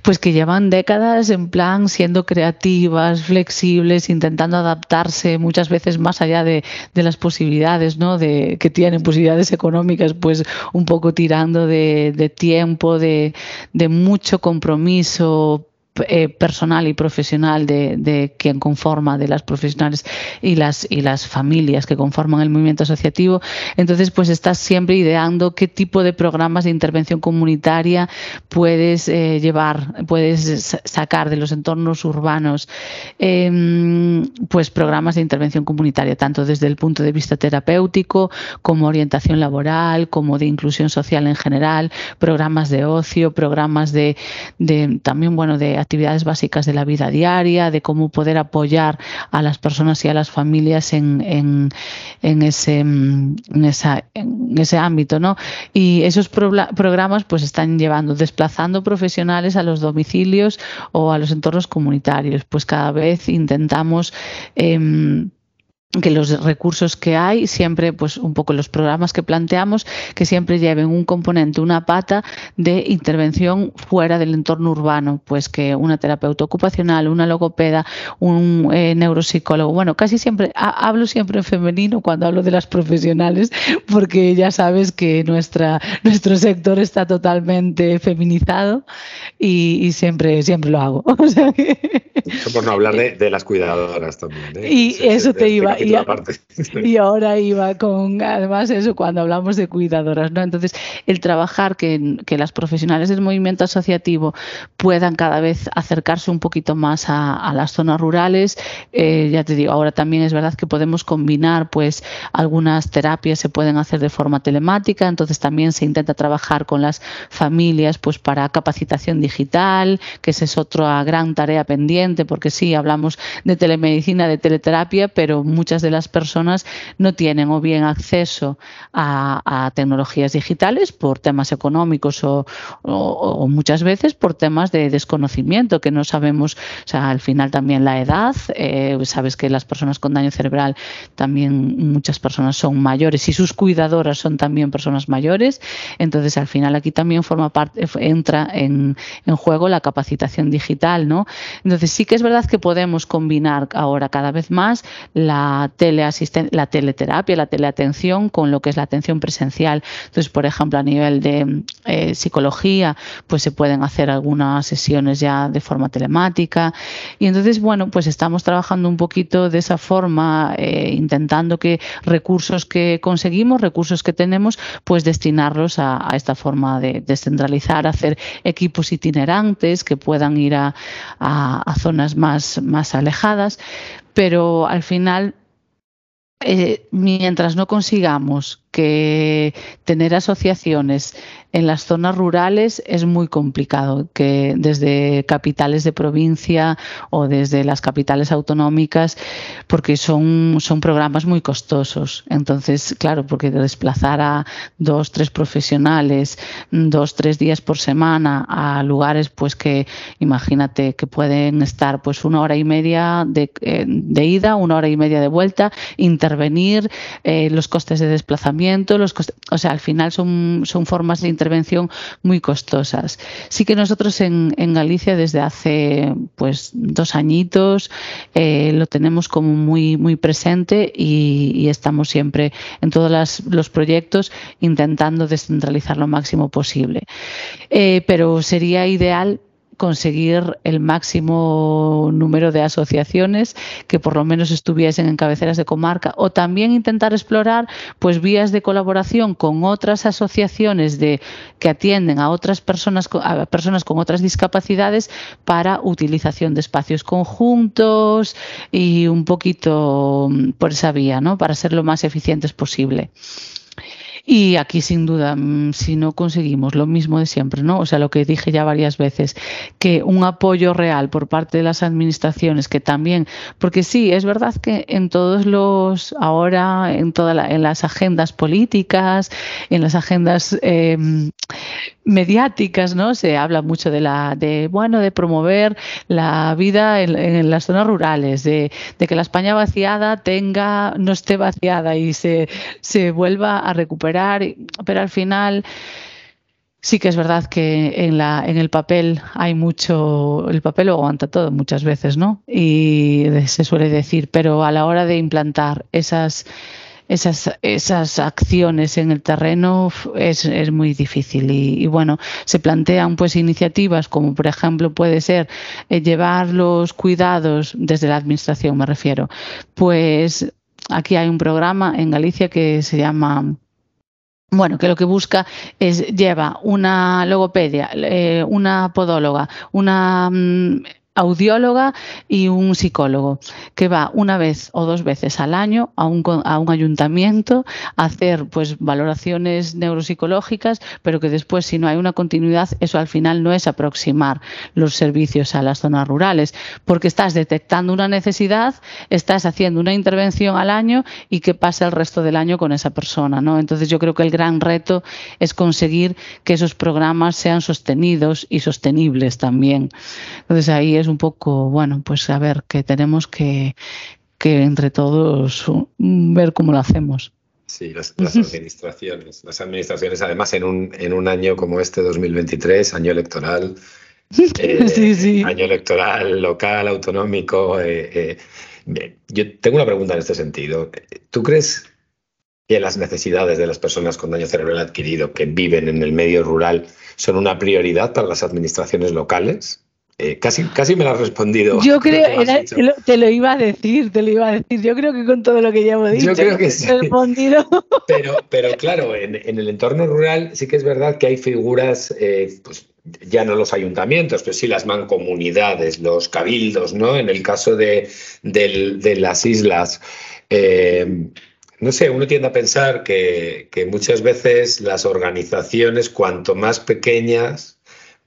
pues que llevan décadas en plan siendo creativas, flexibles, intentando adaptarse muchas veces más allá de, de las posibilidades, ¿no? De que tienen posibilidades económicas, pues un poco tirando de, de tiempo, de, de mucho compromiso compromiso eh, personal y profesional de, quien conforma, de las profesionales y las, y las familias que conforman el movimiento asociativo. Entonces, pues estás siempre ideando qué tipo de programas de intervención comunitaria puedes eh, llevar, puedes sacar de los entornos urbanos, em, pues programas de intervención comunitaria, tanto desde el punto de vista terapéutico como orientación laboral, como de inclusión social en general, programas de ocio, programas de, de también, bueno, de actividades básicas de la vida diaria, de cómo poder apoyar a las personas y a las familias en, en, ese, en, esa, en ese ámbito. ¿no? Y esos programas pues están llevando, desplazando profesionales a los domicilios o a los entornos comunitarios. Pues cada vez intentamos... Em, que los recursos que hay, siempre, pues un poco los programas que planteamos, que siempre lleven un componente, una pata de intervención fuera del entorno urbano, pues que una terapeuta ocupacional, una logopeda, un eh, neuropsicólogo, bueno, casi siempre, hablo siempre en femenino cuando hablo de las profesionales, porque ya sabes que nuestra, nuestro sector está totalmente feminizado y, siempre, siempre lo hago. por no hablar de, las cuidadoras también. ¿eh? Y eso te iba y, ahora iba con, además eso, cuando hablamos de cuidadoras, ¿no? Entonces, el trabajar que, que las profesionales del movimiento asociativo puedan cada vez acercarse un poquito más a, las zonas rurales, eh, ya te digo, ahora también es verdad que podemos combinar, pues, algunas terapias se pueden hacer de forma telemática, entonces también se intenta trabajar con las familias, pues, para capacitación digital, que esa es otra gran tarea pendiente, porque sí, hablamos de telemedicina, de teleterapia, pero muchas muchas de las personas no tienen o bien acceso a, tecnologías digitales por temas económicos o, muchas veces por temas de desconocimiento que no sabemos, o sea, al final también la edad, eh, sabes que las personas con daño cerebral también muchas personas son mayores y sus cuidadoras son también personas mayores, entonces al final aquí también forma parte, entra en, en juego la capacitación digital, ¿no? Entonces sí que es verdad que podemos combinar ahora cada vez más la la, la teleterapia, la teleatención con lo que es la atención presencial. Entonces, por ejemplo, a nivel de eh, psicología, pues se pueden hacer algunas sesiones ya de forma telemática. Y entonces, bueno, pues estamos trabajando un poquito de esa forma, eh, intentando que recursos que conseguimos, recursos que tenemos, pues destinarlos a, esta forma de descentralizar, hacer equipos itinerantes que puedan ir a, a zonas más, más alejadas, pero al final eh, mientras no consigamos que tener asociaciones en las zonas rurales es muy complicado, que desde capitales de provincia o desde las capitales autonómicas, porque son, son programas muy costosos. Entonces, claro, porque desplazar a dos, tres profesionales, dos, tres días por semana a lugares, pues que imagínate que pueden estar pues una hora y media de, eh, ida, una hora y media de vuelta, intervenir, eh, los costes de desplazamiento, los o sea, al final son, son formas de intervención muy costosas. Sí que nosotros en, Galicia desde hace pues dos añitos eh, lo tenemos como muy, muy presente y, estamos siempre en todos los proyectos intentando descentralizar lo máximo posible. Eh, pero sería ideal conseguir el máximo número de asociaciones que por lo menos estuviesen en cabeceras de comarca o también intentar explorar pues vías de colaboración con otras asociaciones de que atienden a otras personas a personas con otras discapacidades para utilización de espacios conjuntos y un poquito por esa vía, ¿no? Para ser lo más eficientes posible. Y aquí, sin duda, mm, si no conseguimos lo mismo de siempre, ¿no? O sea, lo que dije ya varias veces, que un apoyo real por parte de las administraciones, que también, porque sí, es verdad que en todos los, ahora, en todas las agendas políticas, en las agendas eh, mediáticas, ¿no? Se habla mucho de la, de bueno, de promover la vida en, las zonas rurales, de, que la España vaciada tenga, no esté vaciada y se, se vuelva a recuperar, pero al final sí que es verdad que en la, en el papel hay mucho, el papel lo aguanta todo muchas veces, ¿no? Y se suele decir, pero a la hora de implantar esas esas, esas acciones en el terreno es, es muy difícil y, bueno, se plantean pues iniciativas como por ejemplo puede ser eh, llevar los cuidados desde la administración, me refiero, pues aquí hay un programa en Galicia que se llama bueno, que lo que busca es lleva una logopedia, eh, una podóloga, una mm, audióloga y un psicólogo que va una vez o dos veces al año a un, a un ayuntamiento a hacer pues valoraciones neuropsicológicas, pero que después si no hay una continuidad, eso al final no es aproximar los servicios a las zonas rurales, porque estás detectando una necesidad, estás haciendo una intervención al año y que pasa el resto del año con esa persona, ¿no? Entonces yo creo que el gran reto es conseguir que esos programas sean sostenidos y sostenibles también. Entonces ahí es un poco, bueno, pues a ver, que tenemos que, que entre todos ver cómo lo hacemos. Sí, las, administraciones. Las administraciones, además, en un, en un año como este 2023, año electoral, eh, año electoral local, autonómico. Eh, eh, yo tengo una pregunta en este sentido. ¿Tú crees que las necesidades de las personas con daño cerebral adquirido que viven en el medio rural son una prioridad para las administraciones locales? Eh, casi, casi me lo has respondido. Yo creo, te, lo, iba a decir, te lo iba a decir. Yo creo que con todo lo que ya hemos dicho, Yo creo que sí. respondido. Pero, pero claro, en, el entorno rural sí que es verdad que hay figuras, eh, pues ya no los ayuntamientos, pero sí las mancomunidades, los cabildos, ¿no? En el caso de, las islas. Eh, no sé, uno tiende a pensar que, que muchas veces las organizaciones, cuanto más pequeñas,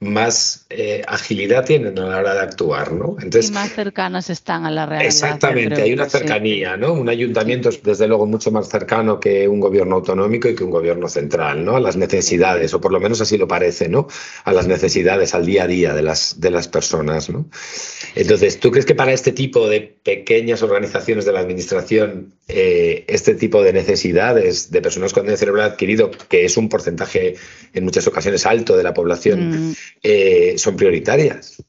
más eh, agilidad tienen a la hora de actuar, ¿no? Entonces, y más cercanas están a la realidad. Exactamente, hay una cercanía, ¿no? Un ayuntamiento es desde luego mucho más cercano que un gobierno autonómico y que un gobierno central, ¿no? A las necesidades, o por lo menos así lo parece, ¿no? A las necesidades, al día a día de las, de las personas, ¿no? Entonces, ¿tú crees que para este tipo de pequeñas organizaciones de la administración, eh, este tipo de necesidades de personas con cerebral adquirido, que es un porcentaje en muchas ocasiones alto de la población, mm. Eh, son prioritarias.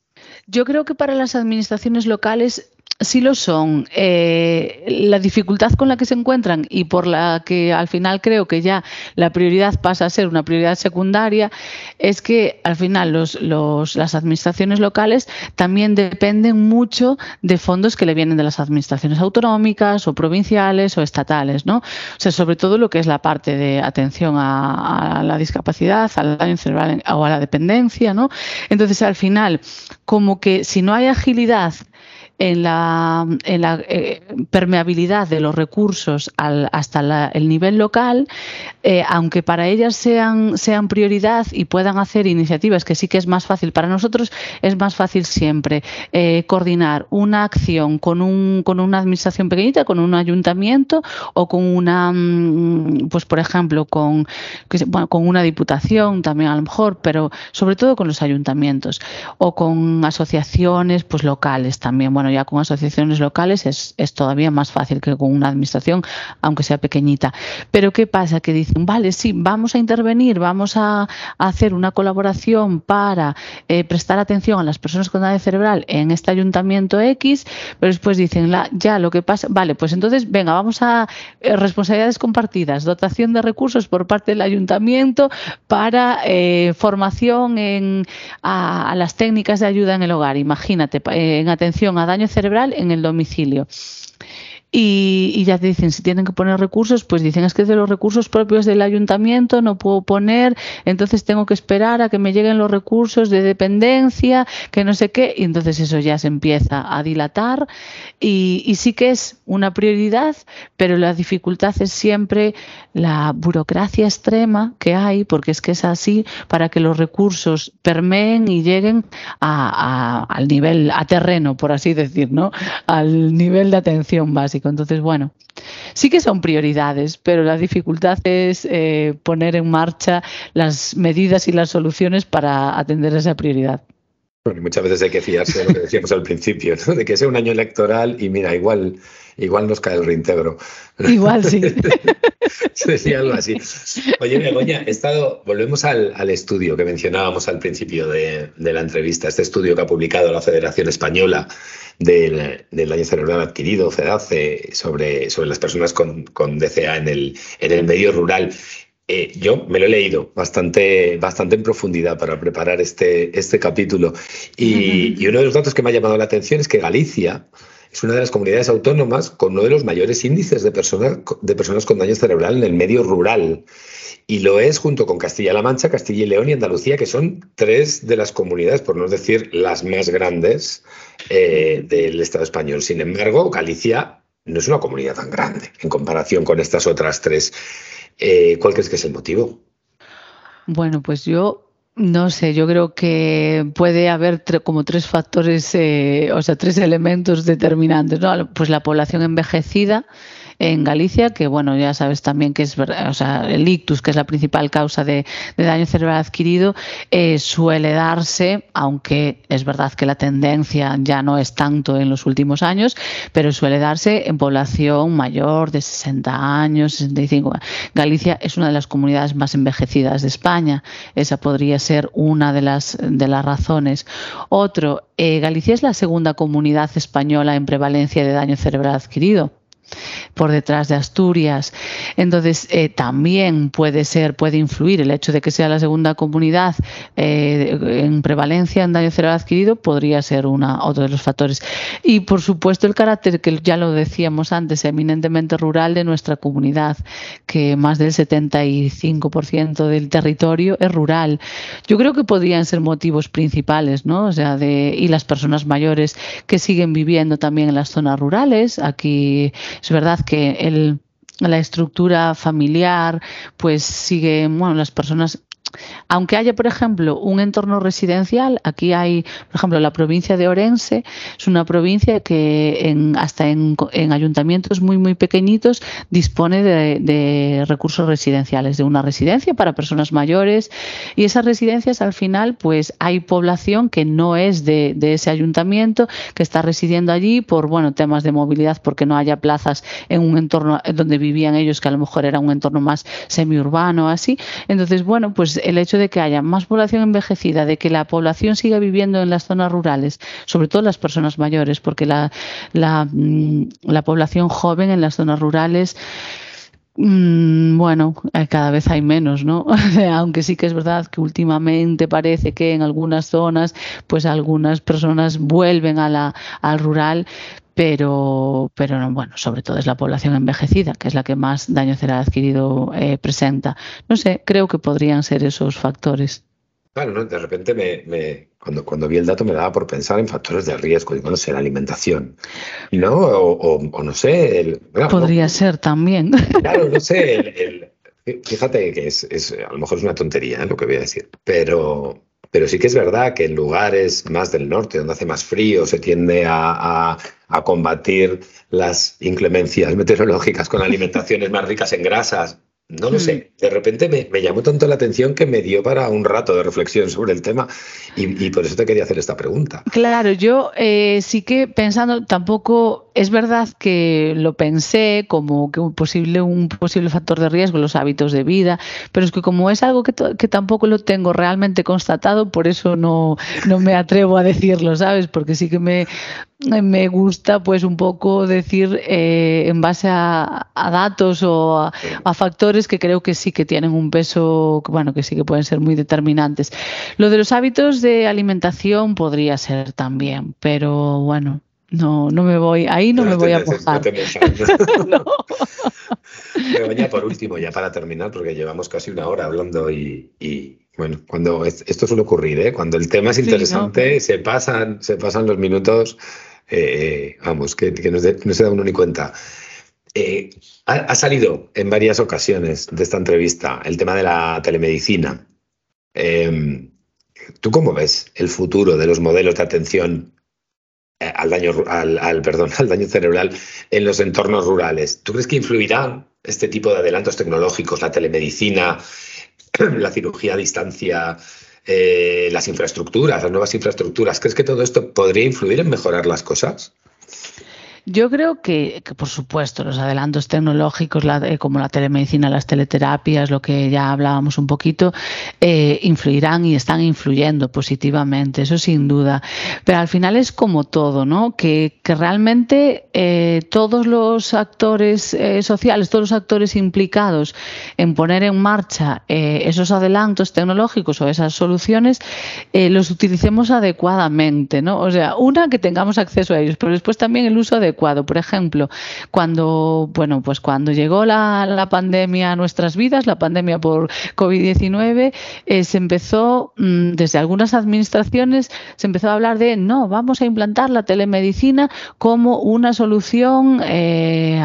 Yo creo que para las administraciones locales sí lo son. Eh, la dificultad con la que se encuentran y por la que al final creo que ya la prioridad pasa a ser una prioridad secundaria es que al final los, las administraciones locales también dependen mucho de fondos que le vienen de las administraciones autonómicas o provinciales o estatales, ¿no? O sea, sobre todo lo que es la parte de atención a, a la discapacidad, al daño cerebral o a la dependencia, ¿no? Entonces, al final, como que si no hay agilidad en la, en la eh, permeabilidad de los recursos al, hasta el nivel local, eh, aunque para ellas sean, sean prioridad y puedan hacer iniciativas que sí que es más fácil para nosotros, es más fácil siempre eh, coordinar una acción con, un, con una administración pequeñita, con un ayuntamiento o con una, mm, pues por ejemplo, con, bueno, con una diputación también a lo mejor, pero sobre todo con los ayuntamientos o con asociaciones pues locales también. Ya con asociaciones locales es, es, todavía más fácil que con una administración, aunque sea pequeñita. Pero ¿qué pasa? Que dicen, vale, sí, vamos a intervenir, vamos a, hacer una colaboración para eh, prestar atención a las personas con daño cerebral en este ayuntamiento X, pero después dicen, ya lo que pasa, vale, pues entonces, venga, vamos a eh, responsabilidades compartidas, dotación de recursos por parte del ayuntamiento para eh, formación en, a, a, las técnicas de ayuda en el hogar. Imagínate, en atención a daño cerebral en el domicilio. Y, ya te dicen, si tienen que poner recursos, pues dicen, es que de los recursos propios del ayuntamiento no puedo poner, entonces tengo que esperar a que me lleguen los recursos de dependencia, que no sé qué, y entonces eso ya se empieza a dilatar y, y sí que es una prioridad, pero la dificultad es siempre la burocracia extrema que hay, porque es que es así, para que los recursos permeen y lleguen a, a, al nivel, a terreno, por así decir, ¿no? Al nivel de atención Entonces, bueno, sí que son prioridades, pero la dificultad es eh, poner en marcha las medidas y las soluciones para atender esa prioridad. Bueno, muchas veces hay que fiarse de lo que decíamos al principio, ¿no? de que sea un año electoral y mira, igual, igual nos cae el reintegro. Igual sí. sí, algo así. Oye, Begoña, he estado, volvemos al, al, estudio que mencionábamos al principio de, de, la entrevista, este estudio que ha publicado la Federación Española del, del daño cerebral adquirido, FEDACE, sobre, sobre las personas con, con DCA en el, en el medio rural. Eh, yo me lo he leído bastante, bastante en profundidad para preparar este, este capítulo. Y, y, uno de los datos que me ha llamado la atención es que Galicia es una de las comunidades autónomas con uno de los mayores índices de personas, de personas con daño cerebral en el medio rural. Y lo es junto con Castilla-La Mancha, Castilla y León y Andalucía, que son tres de las comunidades, por no decir las más grandes eh, del Estado español. Sin embargo, Galicia no es una comunidad tan grande en comparación con estas otras tres. Eh, ¿Cuál crees que es el motivo? Bueno, pues yo no sé, yo creo que puede haber como tres factores, eh, o sea, tres elementos determinantes, ¿no? Pues la población envejecida, en Galicia, que bueno, ya sabes también que es o sea, el ictus, que es la principal causa de, daño cerebral adquirido, eh, suele darse, aunque es verdad que la tendencia ya no es tanto en los últimos años, pero suele darse en población mayor de 60 años, 65. Galicia es una de las comunidades más envejecidas de España. Esa podría ser una de las, de las razones. Otro, eh, Galicia es la segunda comunidad española en prevalencia de daño cerebral adquirido por detrás de Asturias. Entonces, eh, también puede ser, puede influir el hecho de que sea la segunda comunidad eh, en prevalencia en daño cerebral adquirido, podría ser una, otro de los factores. Y, por supuesto, el carácter, que ya lo decíamos antes, eminentemente rural de nuestra comunidad, que más del 75% del territorio es rural. Yo creo que podrían ser motivos principales, ¿no? O sea, de, y las personas mayores que siguen viviendo también en las zonas rurales. Aquí es verdad que el, la estructura familiar pues sigue, bueno, las personas aunque haya, por ejemplo, un entorno residencial, aquí hay, por ejemplo, la provincia de Orense, es una provincia que en, hasta en, en, ayuntamientos muy, muy pequeñitos dispone de, recursos residenciales, de una residencia para personas mayores y esas residencias al final, pues hay población que no es de, de ese ayuntamiento, que está residiendo allí por, bueno, temas de movilidad, porque no haya plazas en un entorno donde vivían ellos, que a lo mejor era un entorno más semiurbano, así. Entonces, bueno, pues el hecho de que haya más población envejecida, de que la población siga viviendo en las zonas rurales, sobre todo las personas mayores, porque la, la, mm, la población joven en las zonas rurales Mm, bueno, eh, cada vez hay menos, ¿no? Aunque sí que es verdad que últimamente parece que en algunas zonas, pues algunas personas vuelven a al rural, pero, pero bueno, sobre todo es la población envejecida, que es la que más daño cerebral adquirido eh, presenta. No sé, creo que podrían ser esos factores. Claro, ¿no? de repente me, cuando, cuando vi el dato me daba por pensar en factores de riesgo, digo, no sé, la alimentación, ¿no? O, no sé. El, Podría ser también. Claro, no sé. El, fíjate que es, es, a lo mejor es una tontería ¿eh? lo que voy a decir, pero, pero sí que es verdad que en lugares más del norte, donde hace más frío, se tiende a, a combatir las inclemencias meteorológicas con alimentaciones más ricas en grasas no lo sé, mm. de repente me, llamó tanto la atención que me dio para un rato de reflexión sobre el tema y, por eso te quería hacer esta pregunta. Claro, yo eh, sí que pensando, tampoco es verdad que lo pensé como que un posible, un posible factor de riesgo los hábitos de vida, pero es que como es algo que, que tampoco lo tengo realmente constatado, por eso no, no me atrevo a decirlo, ¿sabes? Porque sí que me, me gusta pues un poco decir eh, en base a, datos o a, factores que creo que sí que tienen un peso, bueno, que sí que pueden ser muy determinantes. Lo de los hábitos de alimentación podría ser también, pero bueno, no, no me voy, ahí no, me voy a mojar. No Pero ya por último, ya para terminar, porque llevamos casi una hora hablando y, bueno, cuando esto suele ocurrir, ¿eh? cuando el tema es interesante, se pasan, se pasan los minutos, eh, vamos, que, no, se, da uno ni cuenta. Eh, ha, salido en varias ocasiones de esta entrevista el tema de la telemedicina. Em, ¿Tú cómo ves el futuro de los modelos de atención al daño, al, perdón, al daño cerebral en los entornos rurales? ¿Tú crees que influirá este tipo de adelantos tecnológicos, la telemedicina, la cirugía a distancia, eh, las infraestructuras, las nuevas infraestructuras. ¿Crees que todo esto podría influir en mejorar las cosas? Yo creo que, por supuesto, los adelantos tecnológicos eh, como la telemedicina, las teleterapias, lo que ya hablábamos un poquito, eh, influirán y están influyendo positivamente, eso sin duda. Pero al final es como todo, ¿no? Que, realmente eh, todos los actores sociales, todos los actores implicados en poner en marcha esos adelantos tecnológicos o esas soluciones, los utilicemos adecuadamente, ¿no? O sea, una, que tengamos acceso a ellos, pero después también el uso por ejemplo, cuando, bueno, pues cuando llegó la, pandemia a nuestras vidas, la pandemia por COVID-19, eh, se empezó, mm, desde algunas administraciones, se empezó a hablar de, no, vamos a implantar la telemedicina como una solución eh,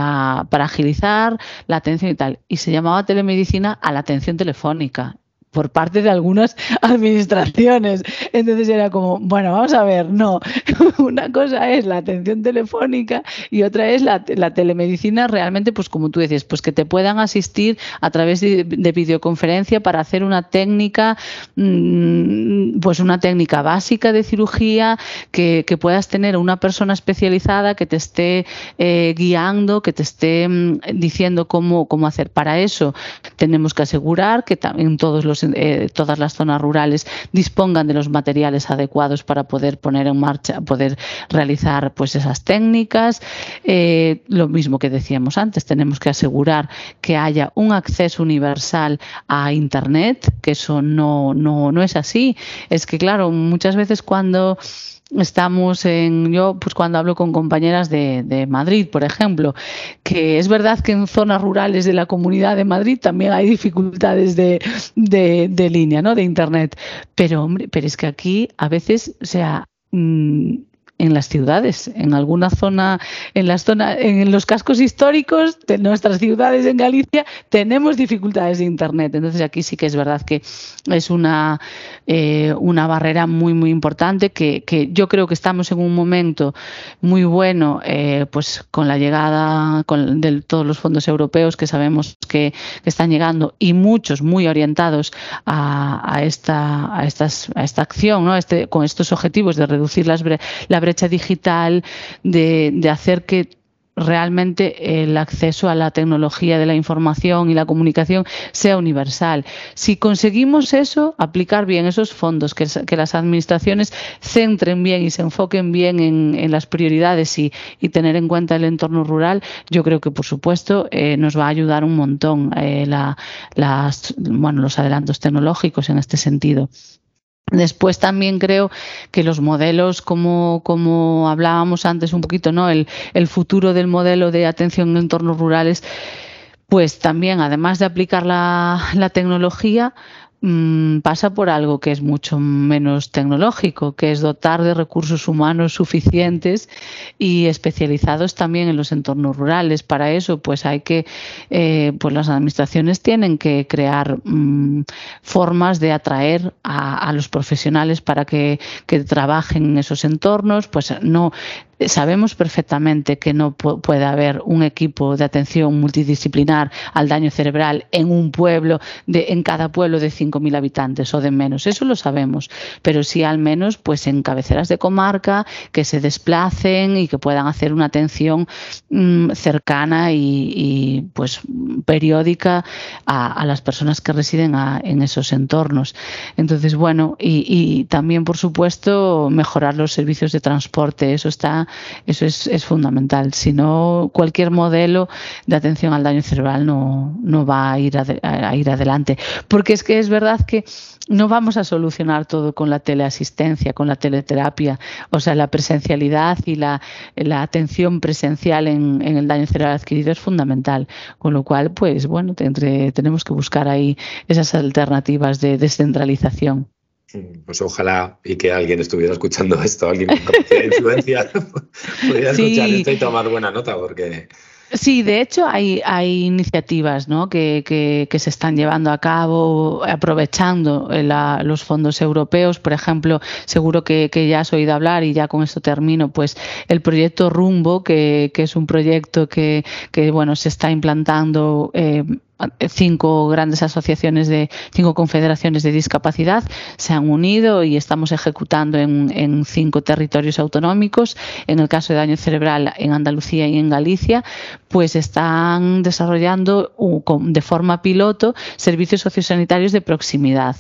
para agilizar la atención y tal. Y se llamaba telemedicina a la atención telefónica por parte de algunas administraciones. Entonces era como, bueno, vamos a ver, no, una cosa es la atención telefónica y otra es la, telemedicina realmente, pues como tú dices, pues que te puedan asistir a través de, videoconferencia para hacer una técnica, mm, pues una técnica básica de cirugía, que, puedas tener una persona especializada que te esté eh, guiando, que te esté mm, diciendo cómo, cómo hacer. Para eso tenemos que asegurar que en todos los eh, todas las zonas rurales dispongan de los materiales adecuados para poder poner en marcha, poder realizar pues esas técnicas. Eh, lo mismo que decíamos antes, tenemos que asegurar que haya un acceso universal a Internet, que eso no, no, no es así. Es que, claro, muchas veces cuando estamos en, yo pues cuando hablo con compañeras de, de, Madrid, por ejemplo, que es verdad que en zonas rurales de la comunidad de Madrid también hay dificultades de, de, de línea, ¿no? De internet. Pero hombre, pero es que aquí a veces, o sea, mm, en las ciudades, en alguna zona, en las zonas, en los cascos históricos de nuestras ciudades en Galicia tenemos dificultades de internet. Entonces aquí sí que es verdad que es una, eh, una barrera muy muy importante que, que, yo creo que estamos en un momento muy bueno, eh, pues con la llegada con, de todos los fondos europeos que sabemos que, que están llegando y muchos muy orientados a, a esta a estas a esta acción, ¿no? Este, con estos objetivos de reducir las, la brecha digital, de, de hacer que realmente el acceso a la tecnología de la información y la comunicación sea universal. Si conseguimos eso, aplicar bien esos fondos, que, las administraciones centren bien y se enfoquen bien en, las prioridades y, tener en cuenta el entorno rural, yo creo que por supuesto eh, nos va a ayudar un montón eh, los adelantos tecnológicos en este sentido. Después también creo que los modelos, como, como hablábamos antes un poquito, ¿no? El, el futuro del modelo de atención en entornos rurales, pues también, además de aplicar la, la tecnología, Mm, pasa por algo que es mucho menos tecnológico, que es dotar de recursos humanos suficientes y especializados también en los entornos rurales. Para eso, pues hay que, eh, pues las administraciones tienen que crear mm, formas de atraer a, los profesionales para que, que trabajen en esos entornos. Pues no sabemos perfectamente que no puede haber un equipo de atención multidisciplinar al daño cerebral en un pueblo, de, en cada pueblo de 5.000 habitantes o de menos. Eso lo sabemos, pero sí al menos pues en cabeceras de comarca que se desplacen y que puedan hacer una atención mm, cercana y, pues periódica a, las personas que residen en esos entornos. Entonces, bueno, y, y también por supuesto mejorar los servicios de transporte. Eso está eso es, fundamental. Si no, cualquier modelo de atención al daño cerebral no, no va a ir, a, ir adelante. Porque es que es verdad que no vamos a solucionar todo con la teleasistencia, con la teleterapia. O sea, la presencialidad y la, atención presencial en, el daño cerebral adquirido es fundamental. Con lo cual, pues bueno, tenemos que buscar ahí esas alternativas de descentralización. Pues ojalá y que alguien estuviera escuchando esto, alguien con influencia pudiera escuchar esto y tomar buena nota, porque Sí, de hecho hay, hay iniciativas ¿no? que, que, se están llevando a cabo aprovechando eh, los fondos europeos. Por ejemplo, seguro que, que, ya has oído hablar y ya con esto termino, pues el proyecto Rumbo, que, que es un proyecto que, que bueno, se está implantando eh, cinco grandes asociaciones de cinco confederaciones de discapacidad se han unido y estamos ejecutando en, en, cinco territorios autonómicos. En el caso de daño cerebral en Andalucía y en Galicia, pues están desarrollando de forma piloto servicios sociosanitarios de proximidad.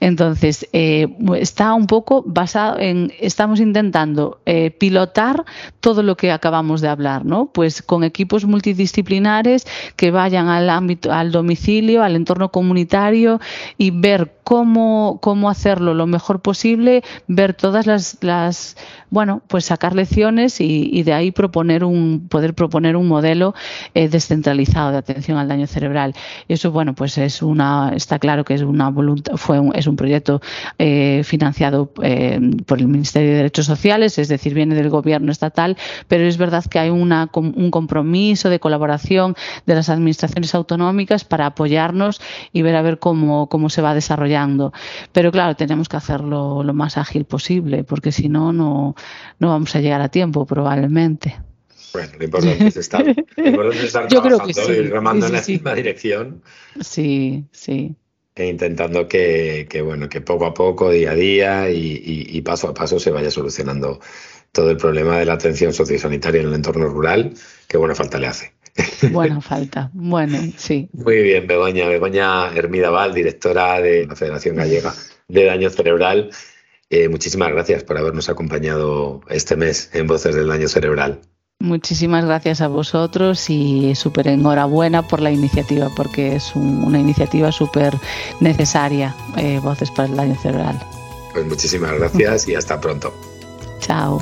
Entonces, eh, está un poco basado en, estamos intentando eh, pilotar todo lo que acabamos de hablar, ¿no? Pues con equipos multidisciplinares que vayan al ámbito, al domicilio, al entorno comunitario y ver cómo, cómo hacerlo lo mejor posible, ver todas las, las bueno, pues sacar lecciones y, de ahí proponer un, poder proponer un modelo eh, descentralizado de atención al daño cerebral. Y eso, bueno, pues es una, está claro que es una voluntad, fue un, es un proyecto eh, financiado eh, por el Ministerio de Derechos Sociales, es decir, viene del gobierno estatal, pero es verdad que hay una, un compromiso de colaboración de las administraciones autonómicas para apoyarnos y ver a ver cómo, cómo se va desarrollando. Pero claro, tenemos que hacerlo lo más ágil posible, porque si no, no, no vamos a llegar a tiempo probablemente. Bueno, lo importante es estar, trabajando y remando en la misma dirección. Sí, sí. E intentando que, bueno, que poco a poco, día a día y, paso a paso se vaya solucionando todo el problema de la atención sociosanitaria en el entorno rural, que buena falta le hace. Buena falta, bueno, sí. Muy bien, Begoña. Begoña Hermida Val, directora de la Federación Gallega de Daño Cerebral. Eh, muchísimas gracias por habernos acompañado este mes en Voces del Daño Cerebral. Muchísimas gracias a vosotros y súper enhorabuena por la iniciativa, porque es una iniciativa súper necesaria, eh, Voces para el Daño Cerebral. Pues muchísimas gracias y hasta pronto. Chao.